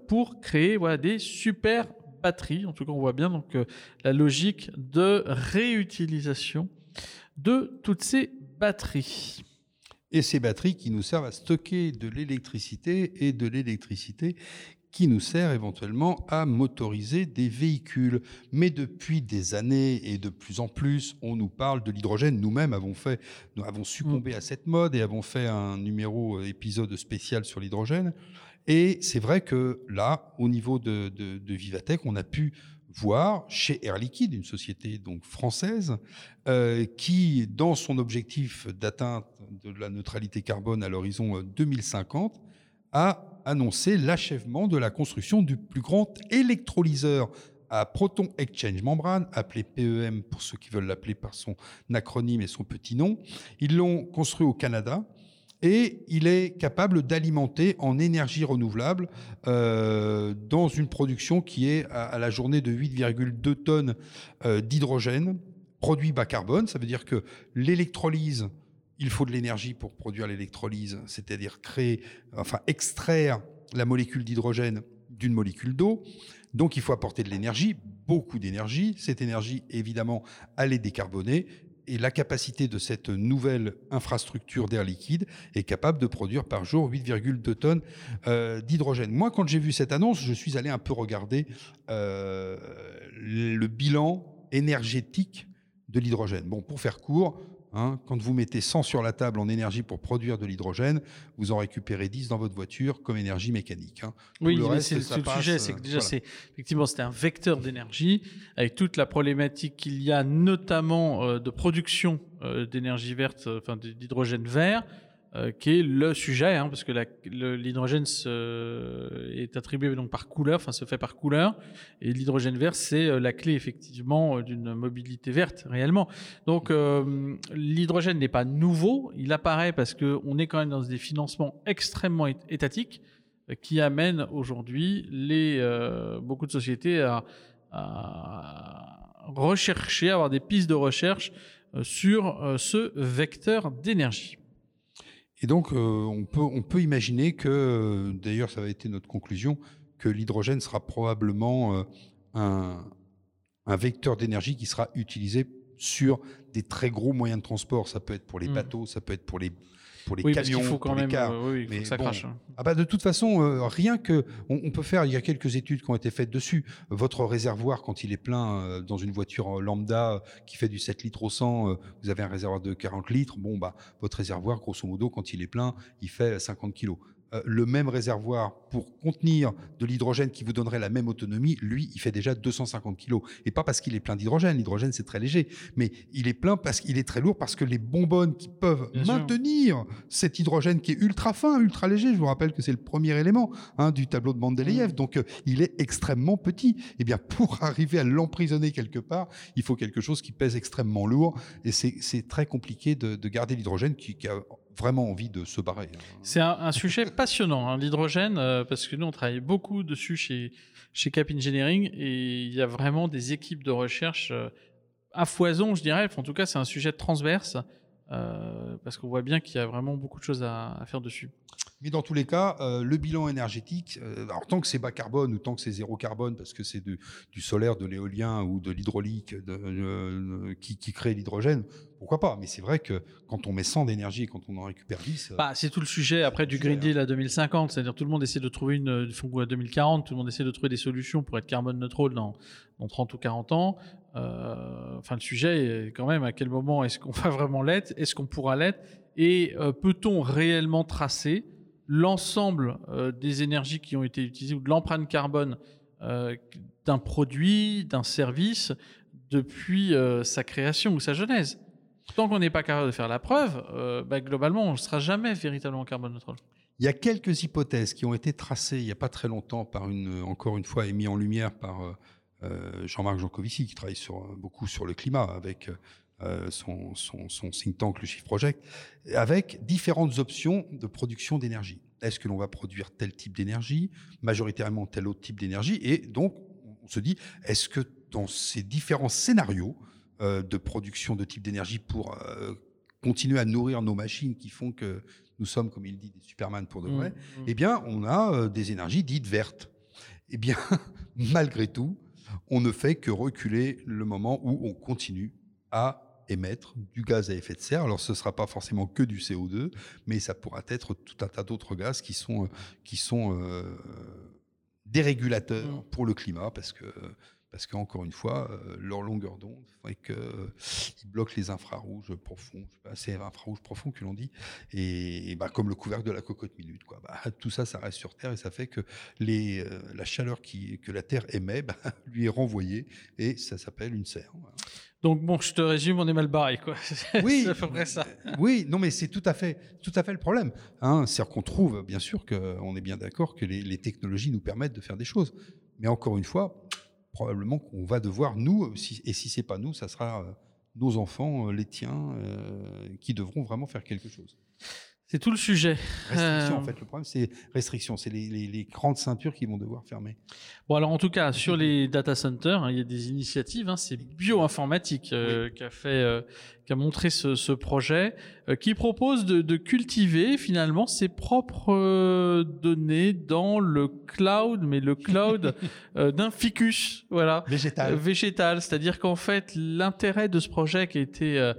pour créer voilà, des super batteries. En tout cas, on voit bien donc la logique de réutilisation de toutes ces batteries. Et ces batteries qui nous servent à stocker de l'électricité et de l'électricité qui nous sert éventuellement à motoriser des véhicules. Mais depuis des années et de plus en plus, on nous parle de l'hydrogène. Nous-mêmes avons fait, nous avons succombé à cette mode et avons fait un numéro euh, épisode spécial sur l'hydrogène. Et c'est vrai que là, au niveau de, de, de Vivatech, on a pu voir chez Air Liquide, une société donc française, euh, qui, dans son objectif d'atteinte de la neutralité carbone à l'horizon euh, 2050, a annoncé l'achèvement de la construction du plus grand électrolyseur à proton exchange membrane, appelé PEM pour ceux qui veulent l'appeler par son acronyme et son petit nom. Ils l'ont construit au Canada et il est capable d'alimenter en énergie renouvelable euh, dans une production qui est à, la journée de 8,2 tonnes euh, d'hydrogène produit bas carbone. Ça veut dire que l'électrolyse, il faut de l'énergie pour produire l'électrolyse, c'est-à-dire créer, enfin extraire la molécule d'hydrogène d'une molécule d'eau. Donc il faut apporter de l'énergie, beaucoup d'énergie. Cette énergie, évidemment, elle est décarbonée et la capacité de cette nouvelle infrastructure d'air liquide est capable de produire par jour 8,2 tonnes euh, d'hydrogène. Moi, quand j'ai vu cette annonce, je suis allé un peu regarder euh, le bilan énergétique de l'hydrogène. Bon, pour faire court, Hein, quand vous mettez 100 sur la table en énergie pour produire de l'hydrogène, vous en récupérez 10 dans votre voiture comme énergie mécanique. Hein. Oui, c'est le, sujet, c'est que euh, déjà, c'est effectivement, c'était un vecteur d'énergie avec toute la problématique qu'il y a, notamment euh, de production euh, d'énergie verte, enfin d'hydrogène vert. Euh, qui est le sujet, hein, parce que l'hydrogène est attribué donc par couleur, enfin se fait par couleur, et l'hydrogène vert c'est euh, la clé effectivement euh, d'une mobilité verte réellement. Donc l'hydrogène n'est pas nouveau, il apparaît parce que on est quand même dans des financements extrêmement étatiques qui amènent aujourd'hui les beaucoup de sociétés à, à rechercher, à avoir des pistes de recherche sur ce vecteur d'énergie. Et donc, euh, on, peut, on peut imaginer que, euh, d'ailleurs, ça a été notre conclusion, que l'hydrogène sera probablement euh, un, un, vecteur d'énergie qui sera utilisé sur des très gros moyens de transport. Ça peut être pour les mmh. bateaux, ça peut être pour les, pour les camions, faut quand pour même, les cars. oui, mais ça crache. Hein. Ah bah de toute façon, euh, rien que on, peut faire. Il y a quelques études qui ont été faites dessus. Votre réservoir, quand il est plein euh, dans une voiture euh, lambda qui fait du 7 litres au 100, vous avez un réservoir de 40 litres. Bon bah votre réservoir, grosso modo, quand il est plein, il fait 50 kilos. Euh, le même réservoir pour contenir de l'hydrogène qui vous donnerait la même autonomie, lui, il fait déjà 250 kg. Et pas parce qu'il est plein d'hydrogène, l'hydrogène c'est très léger, mais il est plein parce qu'il est très lourd, parce que les bonbonnes qui peuvent maintenir cet hydrogène qui est ultra fin, ultra léger, je vous rappelle que c'est le premier élément hein, du tableau de Mendeleïev, mm. donc euh, il est extrêmement petit. Et eh bien pour arriver à l'emprisonner quelque part, il faut quelque chose qui pèse extrêmement lourd, et c'est très compliqué de, garder l'hydrogène qui, qui a vraiment envie de se barrer. Hein. C'est un, sujet passionnant, hein, l'hydrogène, euh, parce que nous, on travaille beaucoup dessus chez, chez Cap Engineering et il y a vraiment des équipes de recherche euh, à foison, je dirais. en tout cas, c'est un sujet transverse euh, parce qu'on voit bien qu'il y a vraiment beaucoup de choses à, faire dessus. Mais dans tous les cas, le bilan énergétique, alors tant que c'est bas carbone ou tant que c'est zéro carbone, parce que c'est du, solaire, de l'éolien ou de l'hydraulique qui, qui crée l'hydrogène, pourquoi pas? Mais c'est vrai que quand on met 100 d'énergie et quand on en récupère 10. Euh, bah, c'est tout le sujet après du Green Deal à 2050. C'est-à-dire tout le monde essaie de trouver une. à 2040, tout le monde essaie de trouver des solutions pour être carbone neutre dans, dans 30 ou 40 ans. Euh, enfin, le sujet est quand même à quel moment est-ce qu'on va vraiment l'être Est-ce qu'on pourra l'être Et euh, peut-on réellement tracer l'ensemble des énergies qui ont été utilisées ou de l'empreinte carbone d'un produit, d'un service depuis sa création ou sa genèse Tant qu'on n'est pas capable de faire la preuve, euh, bah, globalement, on ne sera jamais véritablement carbone neutre. Il y a quelques hypothèses qui ont été tracées il n'y a pas très longtemps, par une, encore une fois, et en lumière par euh, euh, Jean-Marc Jancovici, qui travaille beaucoup sur le climat avec son, son, think tank, le Shift Project, avec différentes options de production d'énergie. Est-ce que l'on va produire tel type d'énergie, majoritairement tel autre type d'énergie? Et donc, on se dit, est-ce que dans ces différents scénarios, euh, de production de type d'énergie pour euh, continuer à nourrir nos machines qui font que nous sommes, comme il dit, des Superman pour de mmh, vrai, mmh. eh bien, on a euh, des énergies dites vertes. Eh bien, malgré tout, on ne fait que reculer le moment où on continue à émettre du gaz à effet de serre. Alors, ce ne sera pas forcément que du CO2, mais ça pourra être tout un tas d'autres gaz qui sont, qui sont des régulateurs mmh. pour le climat, parce que parce qu'encore une fois, euh, leur longueur d'onde fait qu'ils euh, bloquent les infrarouges profonds. C'est infrarouge profond que l'on dit. Et, bah, comme le couvercle de la cocotte minute. Quoi. Bah, tout ça, ça reste sur Terre et ça fait que les, euh, la chaleur qui, que la Terre émet bah, lui est renvoyée et ça s'appelle une serre. Donc bon, je te résume, on est mal barré, quoi. Oui, à peu près ça. Oui, non, mais c'est tout à fait, tout à fait le problème. Hein. C'est-à-dire qu'on trouve, bien sûr, qu'on est bien d'accord que les, les, technologies nous permettent de faire des choses. Mais encore une fois, probablement qu'on va devoir, nous, et si c'est pas nous, ça sera euh, nos enfants, euh, les tiens, euh, qui devront vraiment faire quelque chose. C'est tout le sujet. Restriction, en fait. Le problème, c'est restriction. C'est les, les, grandes ceintures qui vont devoir fermer. Bon, alors en tout cas, sur les data centers, hein, il y a des initiatives. Hein, c'est Bioinformatique qui a fait, qui a montré ce, ce projet, qui propose de, de, cultiver finalement ses propres données dans le cloud, mais le cloud d'un ficus, voilà. Végétal. végétal. C'est-à-dire qu'en fait, l'intérêt de ce projet qui a été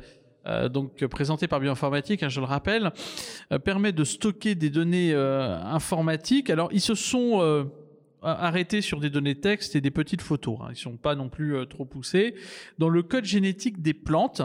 euh, donc présenté par Bioinformatique, hein, je le rappelle, euh, permet de stocker des données euh, informatiques. Alors ils se sont arrêtés sur des données texte et des petites photos. Hein. Ils sont pas non plus trop poussés dans le code génétique des plantes,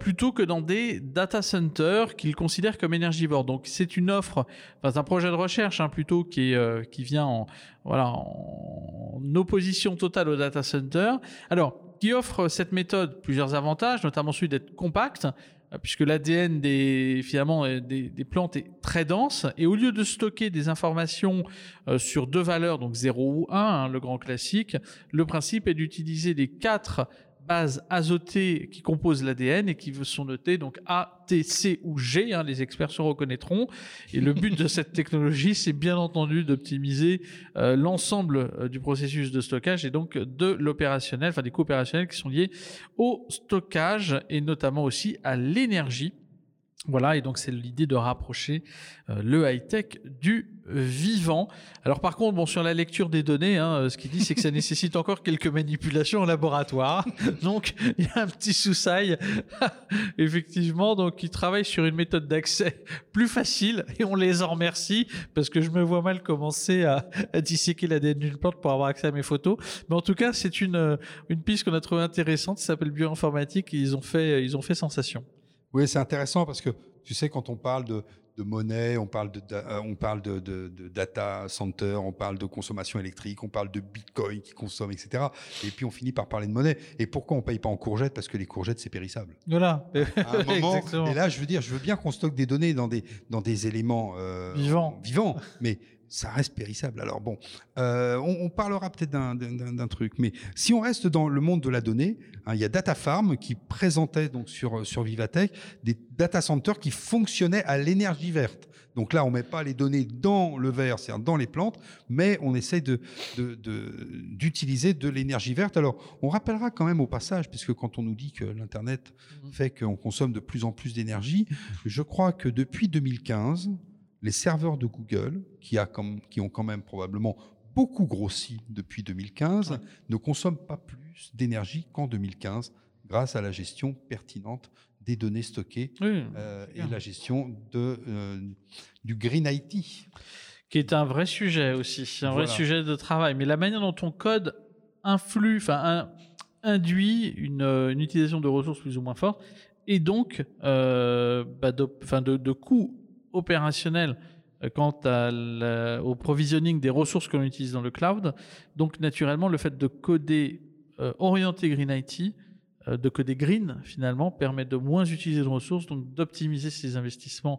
plutôt que dans des data centers qu'ils considèrent comme énergivores. Donc c'est une offre, enfin, un projet de recherche hein, plutôt qui qui vient en voilà en opposition totale au data center. Alors qui offre cette méthode plusieurs avantages, notamment celui d'être compact, euh, puisque l'ADN des, finalement, euh, des, plantes est très dense, et au lieu de stocker des informations euh, sur deux valeurs, donc 0 ou 1, hein, le grand classique, le principe est d'utiliser les quatre bases azotées qui composent l'ADN et qui sont notées donc A, T, C ou G. Hein, les experts se reconnaîtront. Et le but de cette technologie, c'est bien entendu d'optimiser euh, l'ensemble euh, du processus de stockage et donc de l'opérationnel, enfin des coopérationnels qui sont liés au stockage et notamment aussi à l'énergie. Voilà, et donc c'est l'idée de rapprocher euh, le high-tech du vivant. Alors par contre, bon, sur la lecture des données, hein, ce qu'il dit, c'est que ça nécessite encore quelques manipulations en laboratoire. Donc il y a un petit sous-sail, effectivement. Donc il travaille sur une méthode d'accès plus facile, et on les en remercie, parce que je me vois mal commencer à, à disséquer l'ADN d'une plante pour avoir accès à mes photos. Mais en tout cas, c'est une, une piste qu'on a trouvée intéressante, qui s'appelle bioinformatique, et ils ont fait, ils ont fait sensation. Oui, c'est intéressant parce que tu sais, quand on parle de, monnaie, on parle de, euh, on parle de, data center, on parle de consommation électrique, on parle de bitcoin qui consomme, etc. Et puis on finit par parler de monnaie. Et pourquoi on paye pas en courgettes Parce que les courgettes, c'est périssable. Voilà. À un moment, et là, je veux dire, je veux bien qu'on stocke des données dans des, dans des éléments euh, vivants. vivants, mais ça reste périssable. Alors bon, euh, on, parlera peut-être d'un truc, mais si on reste dans le monde de la donnée, hein, il y a DataFarm qui présentait donc sur sur Vivatech des data centers qui fonctionnaient à l'énergie verte. Donc là, on met pas les données dans le verre, c'est-à-dire dans les plantes, mais on essaie de d'utiliser de, de l'énergie verte. Alors, on rappellera quand même au passage, puisque quand on nous dit que l'internet mmh. fait qu'on consomme de plus en plus d'énergie, je crois que depuis 2015 les serveurs de Google, qui, a comme, qui ont quand même probablement beaucoup grossi depuis 2015, ne consomment pas plus d'énergie qu'en 2015 grâce à la gestion pertinente des données stockées euh, et la gestion de, euh, du Green IT. Qui est un vrai sujet aussi, un vrai sujet de travail. Mais la manière dont on code influe, enfin, induit une, une, utilisation de ressources plus ou moins fortes et donc euh, bah de, de, de coûts opérationnel euh, quant au provisioning des ressources que l'on utilise dans le cloud. Donc naturellement, le fait de coder euh, orienté Green IT, euh, de coder green finalement, permet de moins utiliser de ressources, donc d'optimiser ses investissements,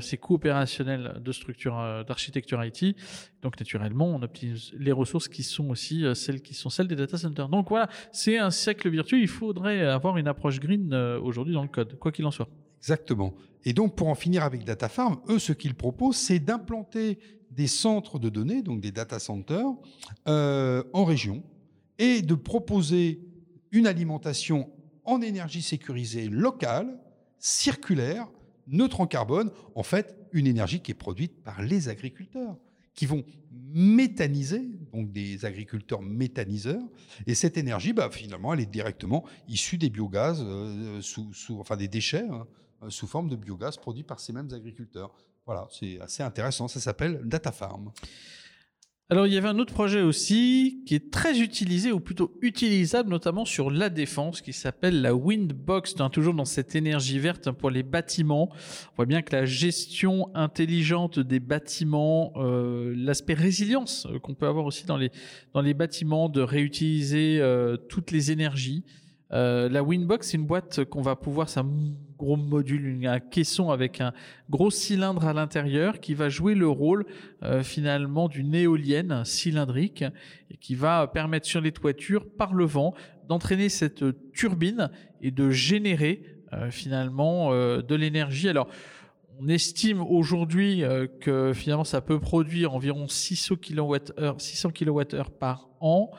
ses coûts opérationnels de structure, d'architecture IT. Donc naturellement, on optimise les ressources qui sont aussi celles qui sont celles des data centers. Donc voilà, c'est un siècle virtuel. Il faudrait avoir une approche green aujourd'hui dans le code, quoi qu'il en soit. Exactement. Et donc, pour en finir avec DataFarm, eux, ce qu'ils proposent, c'est d'implanter des centres de données, donc des data centers, euh, en région, et de proposer une alimentation en énergie sécurisée locale, circulaire, neutre en carbone, en fait, une énergie qui est produite par les agriculteurs, qui vont méthaniser, donc des agriculteurs méthaniseurs, et cette énergie, bah, finalement, elle est directement issue des biogaz, euh, sous, enfin des déchets, hein, euh, sous forme de biogaz produit par ces mêmes agriculteurs. Voilà, c'est assez intéressant. Ça s'appelle Data Farm. Alors il y avait un autre projet aussi qui est très utilisé ou plutôt utilisable notamment sur la défense qui s'appelle la Windbox, toujours dans cette énergie verte pour les bâtiments. On voit bien que la gestion intelligente des bâtiments, euh, l'aspect résilience euh, qu'on peut avoir aussi dans les, dans les bâtiments, de réutiliser euh, toutes les énergies. La Windbox, c'est une boîte qu'on va pouvoir, c'est un gros module, un caisson avec un gros cylindre à l'intérieur qui va jouer le rôle euh, finalement d'une éolienne cylindrique et qui va permettre sur les toitures par le vent d'entraîner cette turbine et de générer euh, finalement euh, de l'énergie. Alors on estime aujourd'hui que finalement ça peut produire environ 600 kWh, 600 kWh par an.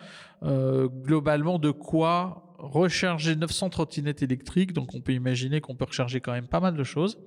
globalement, de quoi recharger 900 trottinettes électriques, donc on peut imaginer qu'on peut recharger quand même pas mal de choses.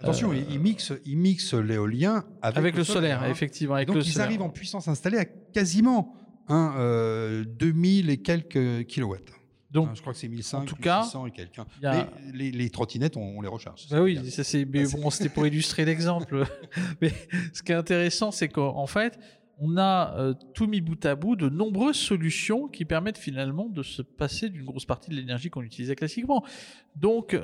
Attention, euh, ils mixent, ils mixent l'éolien avec, le, solaire, hein. effectivement. Avec donc ils arrivent en puissance installée à quasiment un, euh, 2000 et quelques kilowatts. Donc, je crois que c'est 1500 en tout cas, et quelques. Mais les, les, trottinettes, on, les recharge. Bah oui, ça c'est. Mais bon, c'était pour illustrer l'exemple. mais ce qui est intéressant, c'est qu'en fait, on a euh, tout mis bout à bout de nombreuses solutions qui permettent finalement de se passer d'une grosse partie de l'énergie qu'on utilisait classiquement. Donc,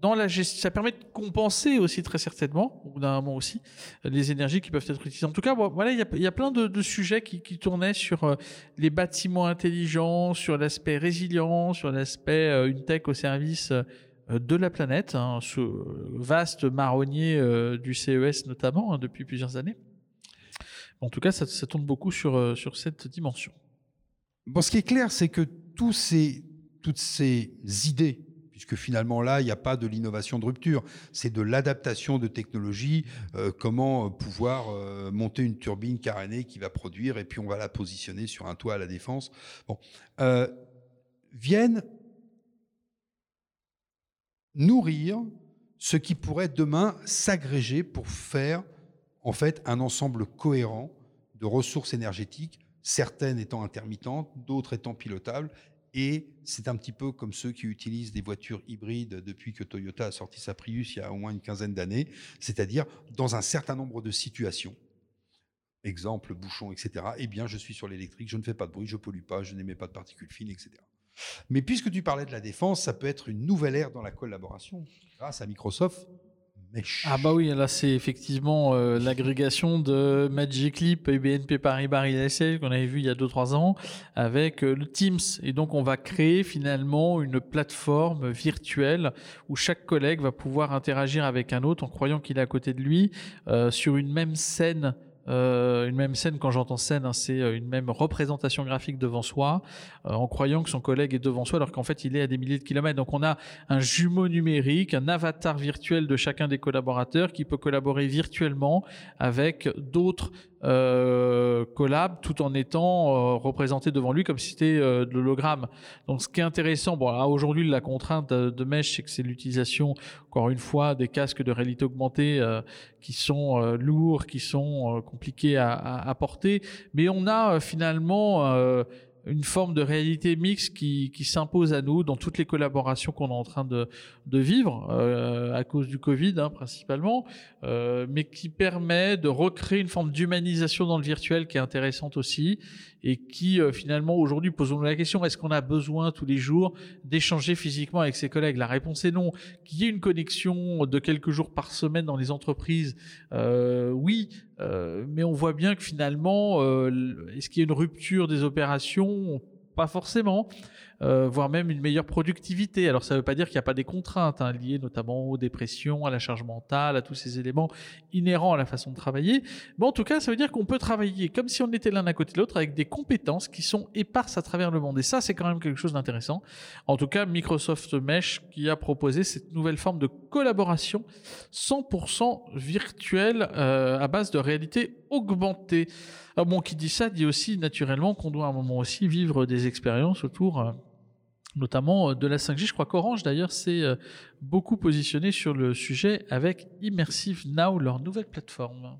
dans la ça permet de compenser aussi très certainement, au bout d'un moment aussi, les énergies qui peuvent être utilisées. En tout cas, voilà, il y a, plein de, sujets qui, tournaient sur euh, les bâtiments intelligents, sur l'aspect résilient, sur l'aspect euh, une tech au service de la planète, hein, ce vaste marronnier du CES notamment hein, depuis plusieurs années. En tout cas, ça, tourne beaucoup sur, euh, sur cette dimension. Bon, ce qui est clair, c'est que tous ces, toutes ces idées, puisque finalement là, il n'y a pas de l'innovation de rupture, c'est de l'adaptation de technologies, euh, comment euh, pouvoir monter une turbine carénée qui va produire, et puis on va la positionner sur un toit à la défense, bon, viennent nourrir ce qui pourrait demain s'agréger pour faire en fait un ensemble cohérent de ressources énergétiques, certaines étant intermittentes, d'autres étant pilotables. Et c'est un petit peu comme ceux qui utilisent des voitures hybrides depuis que Toyota a sorti sa Prius il y a au moins une quinzaine d'années, c'est-à-dire dans un certain nombre de situations. Exemple, bouchon, etc. Eh bien, je suis sur l'électrique, je ne fais pas de bruit, je pollue pas, je n'émets pas de particules fines, etc. Mais puisque tu parlais de la défense, ça peut être une nouvelle ère dans la collaboration. Grâce à Microsoft, ah bah oui, là c'est effectivement euh, l'agrégation de Magic Leap et BNP Paribas Real qu'on avait vu il y a 2-3 ans avec euh, le Teams. Et donc on va créer finalement une plateforme virtuelle où chaque collègue va pouvoir interagir avec un autre en croyant qu'il est à côté de lui euh, sur une même scène une même scène, quand j'entends scène, hein, c'est euh, une même représentation graphique devant soi, euh, en croyant que son collègue est devant soi, alors qu'en fait il est à des milliers de kilomètres. Donc on a un jumeau numérique, un avatar virtuel de chacun des collaborateurs qui peut collaborer virtuellement avec d'autres euh, collab tout en étant euh, représenté devant lui comme si c'était euh, de l'hologramme. Donc ce qui est intéressant, bon aujourd'hui la contrainte de, Mesh c'est que c'est l'utilisation encore une fois des casques de réalité augmentée qui sont lourds, qui sont compliqués à, à, à, porter, mais on a finalement une forme de réalité mixte qui, qui s'impose à nous dans toutes les collaborations qu'on est en train de, de vivre euh, à cause du Covid hein, principalement, euh, mais qui permet de recréer une forme d'humanisation dans le virtuel qui est intéressante aussi et qui euh, finalement aujourd'hui posons-nous la question est-ce qu'on a besoin tous les jours d'échanger physiquement avec ses collègues? La réponse est non. Qu'il y ait une connexion de quelques jours par semaine dans les entreprises, oui, mais on voit bien que finalement, est-ce qu'il y a une rupture des opérations? Pas forcément. Euh, voire même une meilleure productivité. Alors ça ne veut pas dire qu'il n'y a pas des contraintes hein, liées notamment aux dépressions, à la charge mentale, à tous ces éléments inhérents à la façon de travailler. Mais en tout cas, ça veut dire qu'on peut travailler comme si on était l'un à côté de l'autre avec des compétences qui sont éparses à travers le monde. Et ça, c'est quand même quelque chose d'intéressant. En tout cas, Microsoft Mesh qui a proposé cette nouvelle forme de collaboration 100% virtuelle euh, à base de réalité augmentée. Alors bon, qui dit ça dit aussi naturellement qu'on doit à un moment aussi vivre des expériences autour euh, notamment euh, de la 5G. Je crois qu'Orange d'ailleurs s'est euh, beaucoup positionné sur le sujet avec Immersive Now, leur nouvelle plateforme.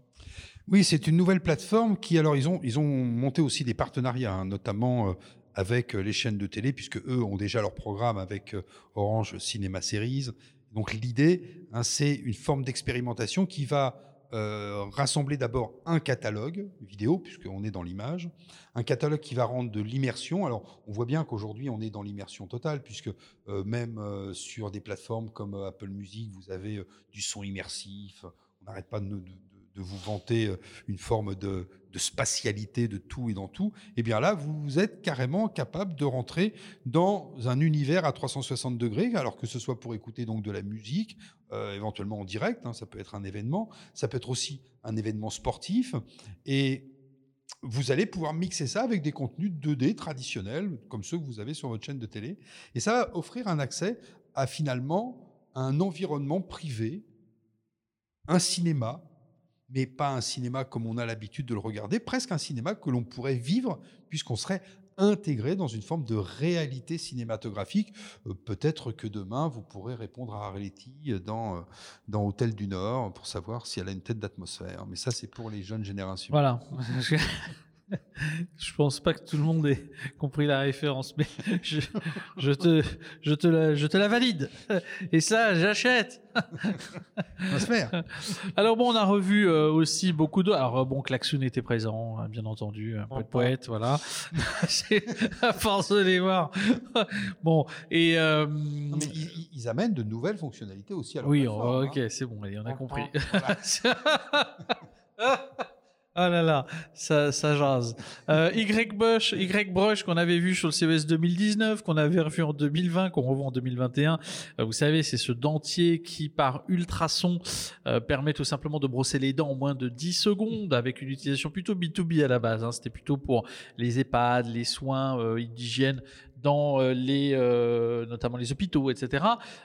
Oui, c'est une nouvelle plateforme qui, alors, ils ont, ils ont monté aussi des partenariats, hein, notamment avec les chaînes de télé, puisque eux ont déjà leur programme avec Orange Cinéma Series. Donc l'idée, hein, c'est une forme d'expérimentation qui va euh, rassembler d'abord un catalogue vidéo, puisqu'on est dans l'image, un catalogue qui va rendre de l'immersion. Alors, on voit bien qu'aujourd'hui, on est dans l'immersion totale, puisque euh, même euh, sur des plateformes comme Apple Music, vous avez du son immersif. On n'arrête pas de, de, de vous vanter euh, une forme de, spatialité de tout et dans tout, eh bien là, vous êtes carrément capable de rentrer dans un univers à 360 degrés, alors que ce soit pour écouter donc de la musique, euh, éventuellement en direct, hein, ça peut être un événement, ça peut être aussi un événement sportif, et vous allez pouvoir mixer ça avec des contenus 2D traditionnels, comme ceux que vous avez sur votre chaîne de télé, et ça va offrir un accès à finalement un environnement privé, un cinéma, mais pas un cinéma comme on a l'habitude de le regarder, presque un cinéma que l'on pourrait vivre puisqu'on serait intégré dans une forme de réalité cinématographique. Euh, peut-être que demain, vous pourrez répondre à Arletty dans, euh, dans Hôtel du Nord pour savoir si elle a une tête d'atmosphère. Mais ça, c'est pour les jeunes générations. Voilà. je pense pas que tout le monde ait compris la référence, mais je, je, te, je, te la, je te la valide. Et ça, j'achète. On se faire. Alors bon, on a revu euh, aussi beaucoup d'autres. Alors bon, Klaxoon était présent, hein, bien entendu, un peu de poète, voilà. à force de les voir. bon, et... Euh, ils, amènent de nouvelles fonctionnalités aussi. À oui, oh, ok, hein. c'est bon, on a compris. Ah là là, ça, ça jase. Euh, y Brush, Y Brush qu'on avait vu sur le CES 2019, qu'on avait revu en 2020, qu'on revoit en 2021. Euh, vous savez, c'est ce dentier qui, par ultrason, euh, permet tout simplement de brosser les dents en moins de 10 secondes avec une utilisation plutôt B2B à la base. Hein. C'était plutôt pour les EHPAD, les soins euh, d'hygiène dans les notamment les hôpitaux etc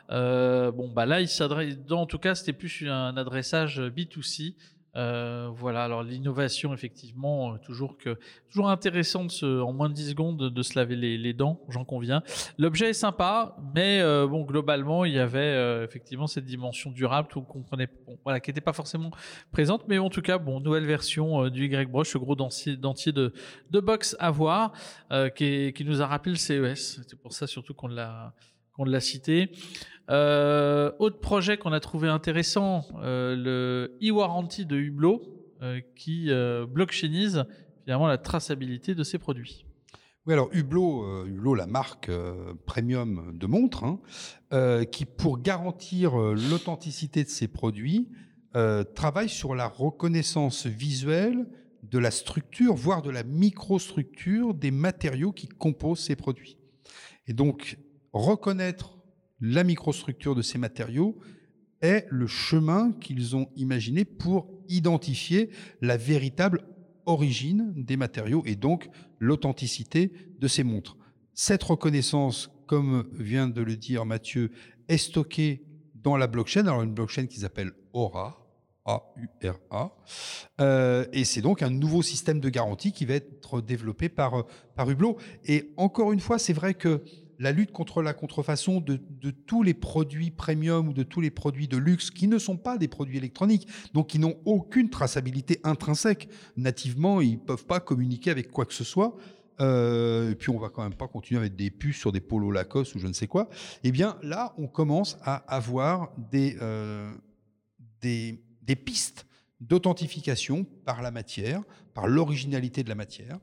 bon bah là il s'adresse en tout cas c'était plus un adressage B2C euh, voilà, alors l'innovation, effectivement, euh, toujours, que, toujours intéressant de se, en moins de 10 secondes de, se laver les, dents, j'en conviens. L'objet est sympa, mais euh, bon, globalement, il y avait effectivement cette dimension durable qu'on comprenait, voilà, qui n'était pas forcément présente, mais en tout cas, bon, nouvelle version du Y-Brush, ce gros dentier, dentier de, de box à voir, qui, qui, nous a rappelé le CES. C'est pour ça surtout qu'on l'a qu'on l'a cité. Euh, autre projet qu'on a trouvé intéressant, euh, le e-warranty de Hublot, euh, qui blockchainise finalement la traçabilité de ses produits. Oui, alors Hublot, Hublot la marque premium de montres, hein, qui pour garantir l'authenticité de ses produits, travaille sur la reconnaissance visuelle de la structure, voire de la microstructure des matériaux qui composent ces produits. Et donc, reconnaître la microstructure de ces matériaux est le chemin qu'ils ont imaginé pour identifier la véritable origine des matériaux et donc l'authenticité de ces montres. Cette reconnaissance, comme vient de le dire Mathieu, est stockée dans la blockchain, alors une blockchain qui s'appelle Aura, A-U-R-A. Euh, et c'est donc un nouveau système de garantie qui va être développé par, par Hublot. Et encore une fois, c'est vrai que la lutte contre la contrefaçon de, tous les produits premium ou de tous les produits de luxe qui ne sont pas des produits électroniques, donc qui n'ont aucune traçabilité intrinsèque. Nativement, ils ne peuvent pas communiquer avec quoi que ce soit. Euh, et puis on va quand même pas continuer mettre des puces sur des polos Lacoste ou je ne sais quoi. Eh bien là, on commence à avoir des, euh, pistes d'authentification par la matière, par l'originalité de la matière.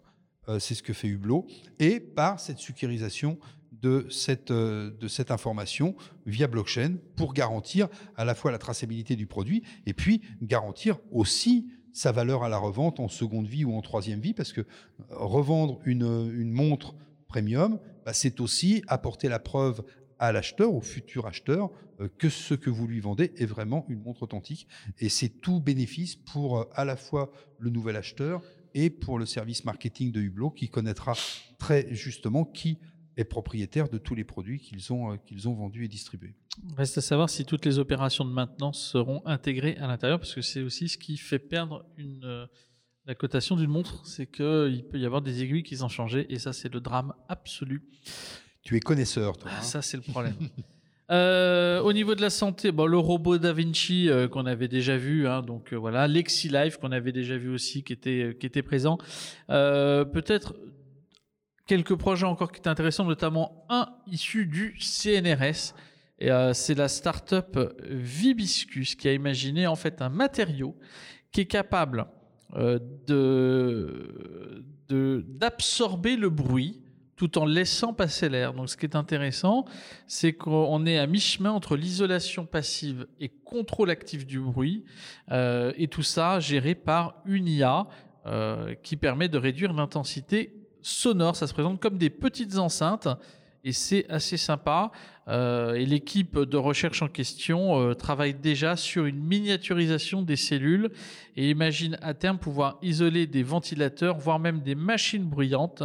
Euh, c'est ce que fait Hublot, et par cette sécurisation de cette, euh, de cette information via blockchain pour garantir à la fois la traçabilité du produit et puis garantir aussi sa valeur à la revente en seconde vie ou en troisième vie, parce que euh, revendre une, une montre premium, bah, c'est aussi apporter la preuve à l'acheteur, au futur acheteur, euh, que ce que vous lui vendez est vraiment une montre authentique. Et c'est tout bénéfice pour à la fois le nouvel acheteur et pour le service marketing de Hublot qui connaîtra très justement qui est propriétaire de tous les produits qu'ils ont, euh, qu'ils ont vendus et distribués. Reste à savoir si toutes les opérations de maintenance seront intégrées à l'intérieur, parce que c'est aussi ce qui fait perdre une, euh, la cotation d'une montre, c'est qu'il peut y avoir des aiguilles qui sont changées, et ça c'est le drame absolu. Tu es connaisseur, toi. Hein. ça c'est le problème. Euh, au niveau de la santé, bon, le robot Da Vinci qu'on avait déjà vu, hein, donc voilà, Lexi Life qu'on avait déjà vu aussi, qui était, qui était présent. Peut-être quelques projets encore qui étaient intéressants, notamment un issu du CNRS Et euh, c'est la startup Vibiscus qui a imaginé en fait un matériau qui est capable euh, de d'absorber le bruit tout en laissant passer l'air. Donc ce qui est intéressant, c'est qu'on est à mi-chemin entre l'isolation passive et contrôle actif du bruit, euh, et tout ça géré par une IA euh, qui permet de réduire l'intensité sonore. Ça se présente comme des petites enceintes. Et c'est assez sympa. Euh, et l'équipe de recherche en question euh, travaille déjà sur une miniaturisation des cellules et imagine à terme pouvoir isoler des ventilateurs, voire même des machines bruyantes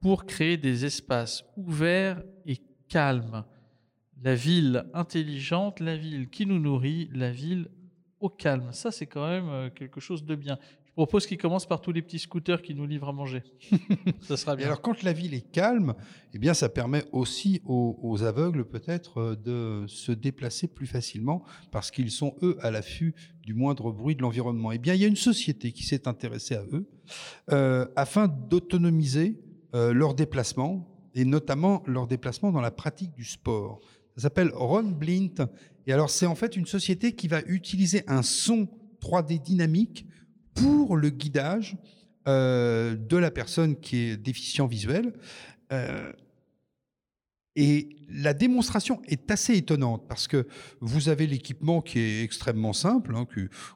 pour créer des espaces ouverts et calmes. La ville intelligente, la ville qui nous nourrit, la ville au calme. Ça, c'est quand même euh, quelque chose de bien. Je propose qu'il commence par tous les petits scooters qui nous livrent à manger. ça sera Et bien. alors, quand la ville est calme, eh bien, ça permet aussi aux, aux aveugles peut-être euh, de se déplacer plus facilement parce qu'ils sont eux à l'affût du moindre bruit de l'environnement. Eh bien, il y a une société qui s'est intéressée à eux euh, afin d'autonomiser euh, leurs déplacements et notamment leurs déplacements dans la pratique du sport. Ça s'appelle Ron Blint. Et alors, c'est en fait une société qui va utiliser un son 3D dynamique pour le guidage euh, de la personne qui est déficient visuel. Euh, et la démonstration est assez étonnante parce que vous avez l'équipement qui est extrêmement simple, hein,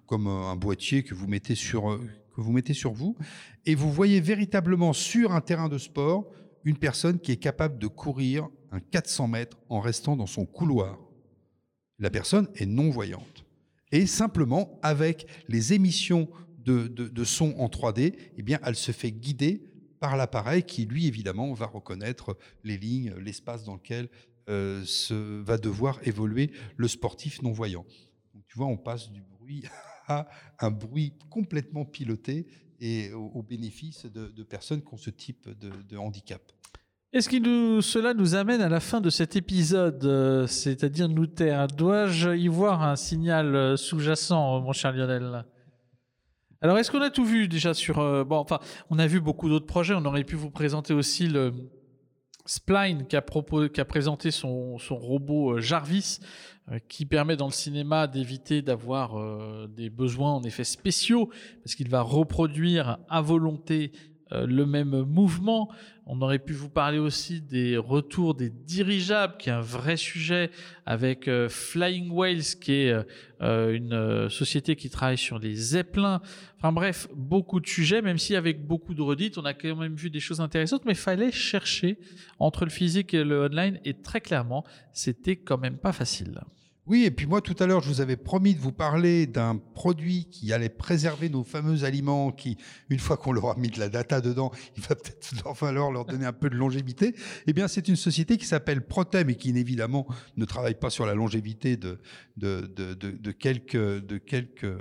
comme euh, un boîtier que vous mettez sur que vous mettez sur vous, et vous voyez véritablement sur un terrain de sport une personne qui est capable de courir un 400 mètres en restant dans son couloir. La personne est non voyante et simplement avec les émissions de, son en 3D, eh bien, elle se fait guider par l'appareil qui, lui, évidemment, va reconnaître les lignes, l'espace dans lequel euh, se, va devoir évoluer le sportif non-voyant. Tu vois, on passe du bruit à un bruit complètement piloté et au, bénéfice de, personnes qui ont ce type de, handicap. Est-ce que cela nous amène à la fin de cet épisode, euh, c'est-à-dire nous taire Dois-je y voir un signal euh, sous-jacent, mon cher Lionel Alors, est-ce qu'on a tout vu déjà sur... euh, bon, enfin, on a vu beaucoup d'autres projets. On aurait pu vous présenter aussi le Spline qui a, qui a présenté son, son robot euh, Jarvis, euh, qui permet dans le cinéma d'éviter d'avoir des besoins en effets spéciaux, parce qu'il va reproduire à volonté le même mouvement. On aurait pu vous parler aussi des retours des dirigeables, qui est un vrai sujet, avec euh, Flying Whales, qui est euh, euh, une euh, société qui travaille sur les zeppelins. Enfin bref, beaucoup de sujets, même si avec beaucoup de redites, on a quand même vu des choses intéressantes, mais fallait chercher entre le physique et le online, et très clairement, c'était quand même pas facile. Oui, et puis moi tout à l'heure, je vous avais promis de vous parler d'un produit qui allait préserver nos fameux aliments, qui, une fois qu'on leur a mis de la data dedans, il va peut-être leur falloir leur donner un peu de longévité. Eh bien, c'est une société qui s'appelle Protem et qui, évidemment, ne travaille pas sur la longévité de, quelques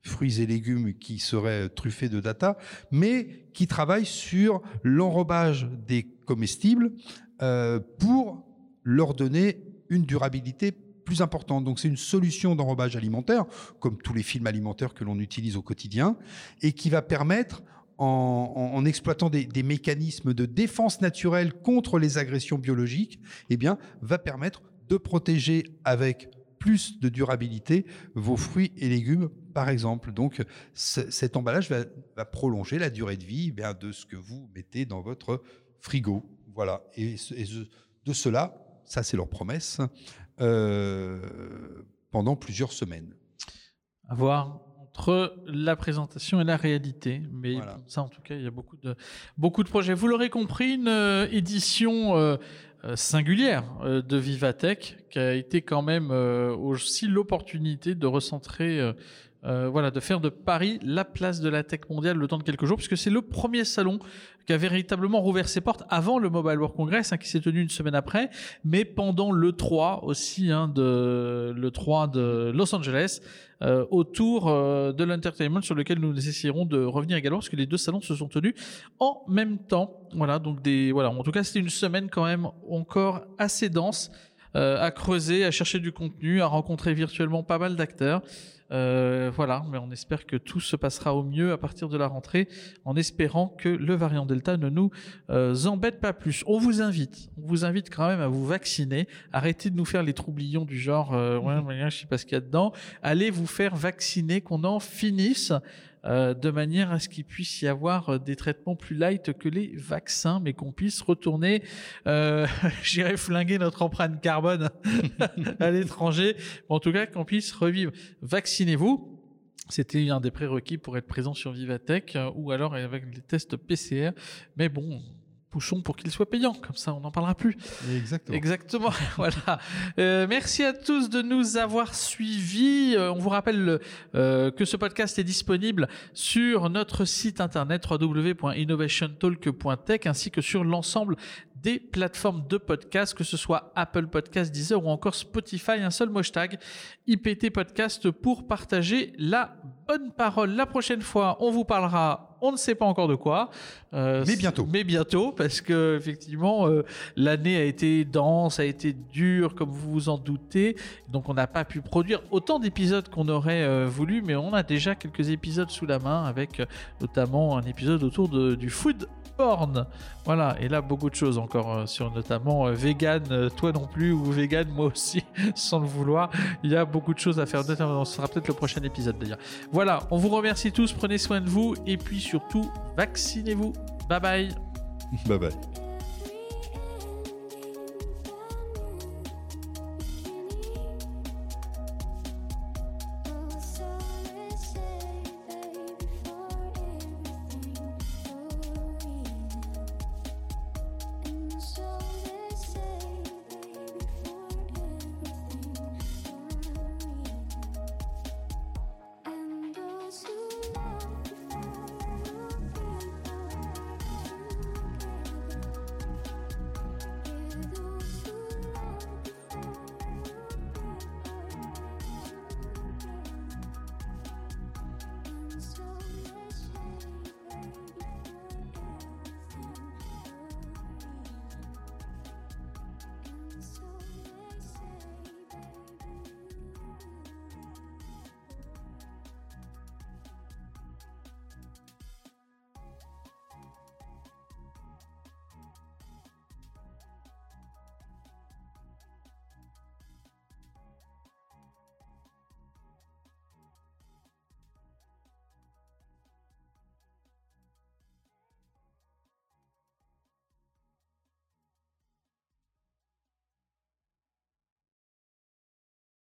fruits et légumes qui seraient truffés de data, mais qui travaille sur l'enrobage des comestibles euh, pour leur donner une durabilité importante. Donc c'est une solution d'enrobage alimentaire, comme tous les films alimentaires que l'on utilise au quotidien, et qui va permettre, en, exploitant des, mécanismes de défense naturelle contre les agressions biologiques, eh bien, va permettre de protéger avec plus de durabilité vos fruits et légumes, par exemple. Donc, cet emballage va, prolonger la durée de vie eh de ce que vous mettez dans votre frigo. Voilà. Et, de cela, ça c'est leur promesse, pendant plusieurs semaines. À voir entre la présentation et la réalité. Mais Voilà. ça, en tout cas, il y a beaucoup de, beaucoup de projets. Vous l'aurez compris, une euh, édition euh, euh, singulière euh, de Vivatech qui a été quand même euh, aussi l'opportunité de recentrer. Euh, voilà, de faire de Paris la place de la tech mondiale le temps de quelques jours, puisque c'est le premier salon qui a véritablement rouvert ses portes avant le Mobile World Congress, hein, qui s'est tenu une semaine après, mais pendant le 3 aussi, hein, de, le 3 de Los Angeles, euh, autour euh, de l'entertainment sur lequel nous essaierons de revenir également parce que les deux salons se sont tenus en même temps. Voilà, donc des voilà, en tout cas, c'était une semaine quand même encore assez dense euh, à creuser, à chercher du contenu, à rencontrer virtuellement pas mal d'acteurs. Euh, voilà, mais on espère que tout se passera au mieux à partir de la rentrée, en espérant que le variant Delta ne nous euh, embête pas plus. On vous invite, on vous invite quand même à vous vacciner. Arrêtez de nous faire les troublions du genre, euh, ouais, mais je sais pas ce qu'il y a dedans. Allez vous faire vacciner, qu'on en finisse. Euh, de manière à ce qu'il puisse y avoir euh, des traitements plus light que les vaccins, mais qu'on puisse retourner, euh, j'irais flinguer notre empreinte carbone à l'étranger, en tout cas qu'on puisse revivre. Vaccinez-vous. C'était un des prérequis pour être présent sur Vivatech, euh, ou alors avec les tests PCR. Mais bon, poussons pour qu'il soit payant, comme ça on n'en parlera plus. Exactement. Exactement. voilà. Euh, merci à tous de nous avoir suivis. Euh, on vous rappelle euh, que ce podcast est disponible sur notre site internet www.innovationtalk.tech ainsi que sur l'ensemble des plateformes de podcast, que ce soit Apple Podcast, Deezer ou encore Spotify. Un seul hashtag IPT Podcast pour partager la bonne parole. La prochaine fois, on vous parlera, on ne sait pas encore de quoi. Euh, mais bientôt. Mais bientôt, parce que effectivement, euh, l'année a été dense, a été dure, comme vous vous en doutez. Donc, on n'a pas pu produire autant d'épisodes qu'on aurait euh, voulu, mais on a déjà quelques épisodes sous la main, avec notamment un épisode autour de, du food Voilà, et là, beaucoup de choses encore sur notamment vegan, toi non plus, ou vegan, moi aussi, sans le vouloir. Il y a beaucoup de choses à faire. Ce sera peut-être le prochain épisode d'ailleurs. Voilà, on vous remercie tous, prenez soin de vous, et puis surtout, vaccinez-vous. Bye bye. Bye bye.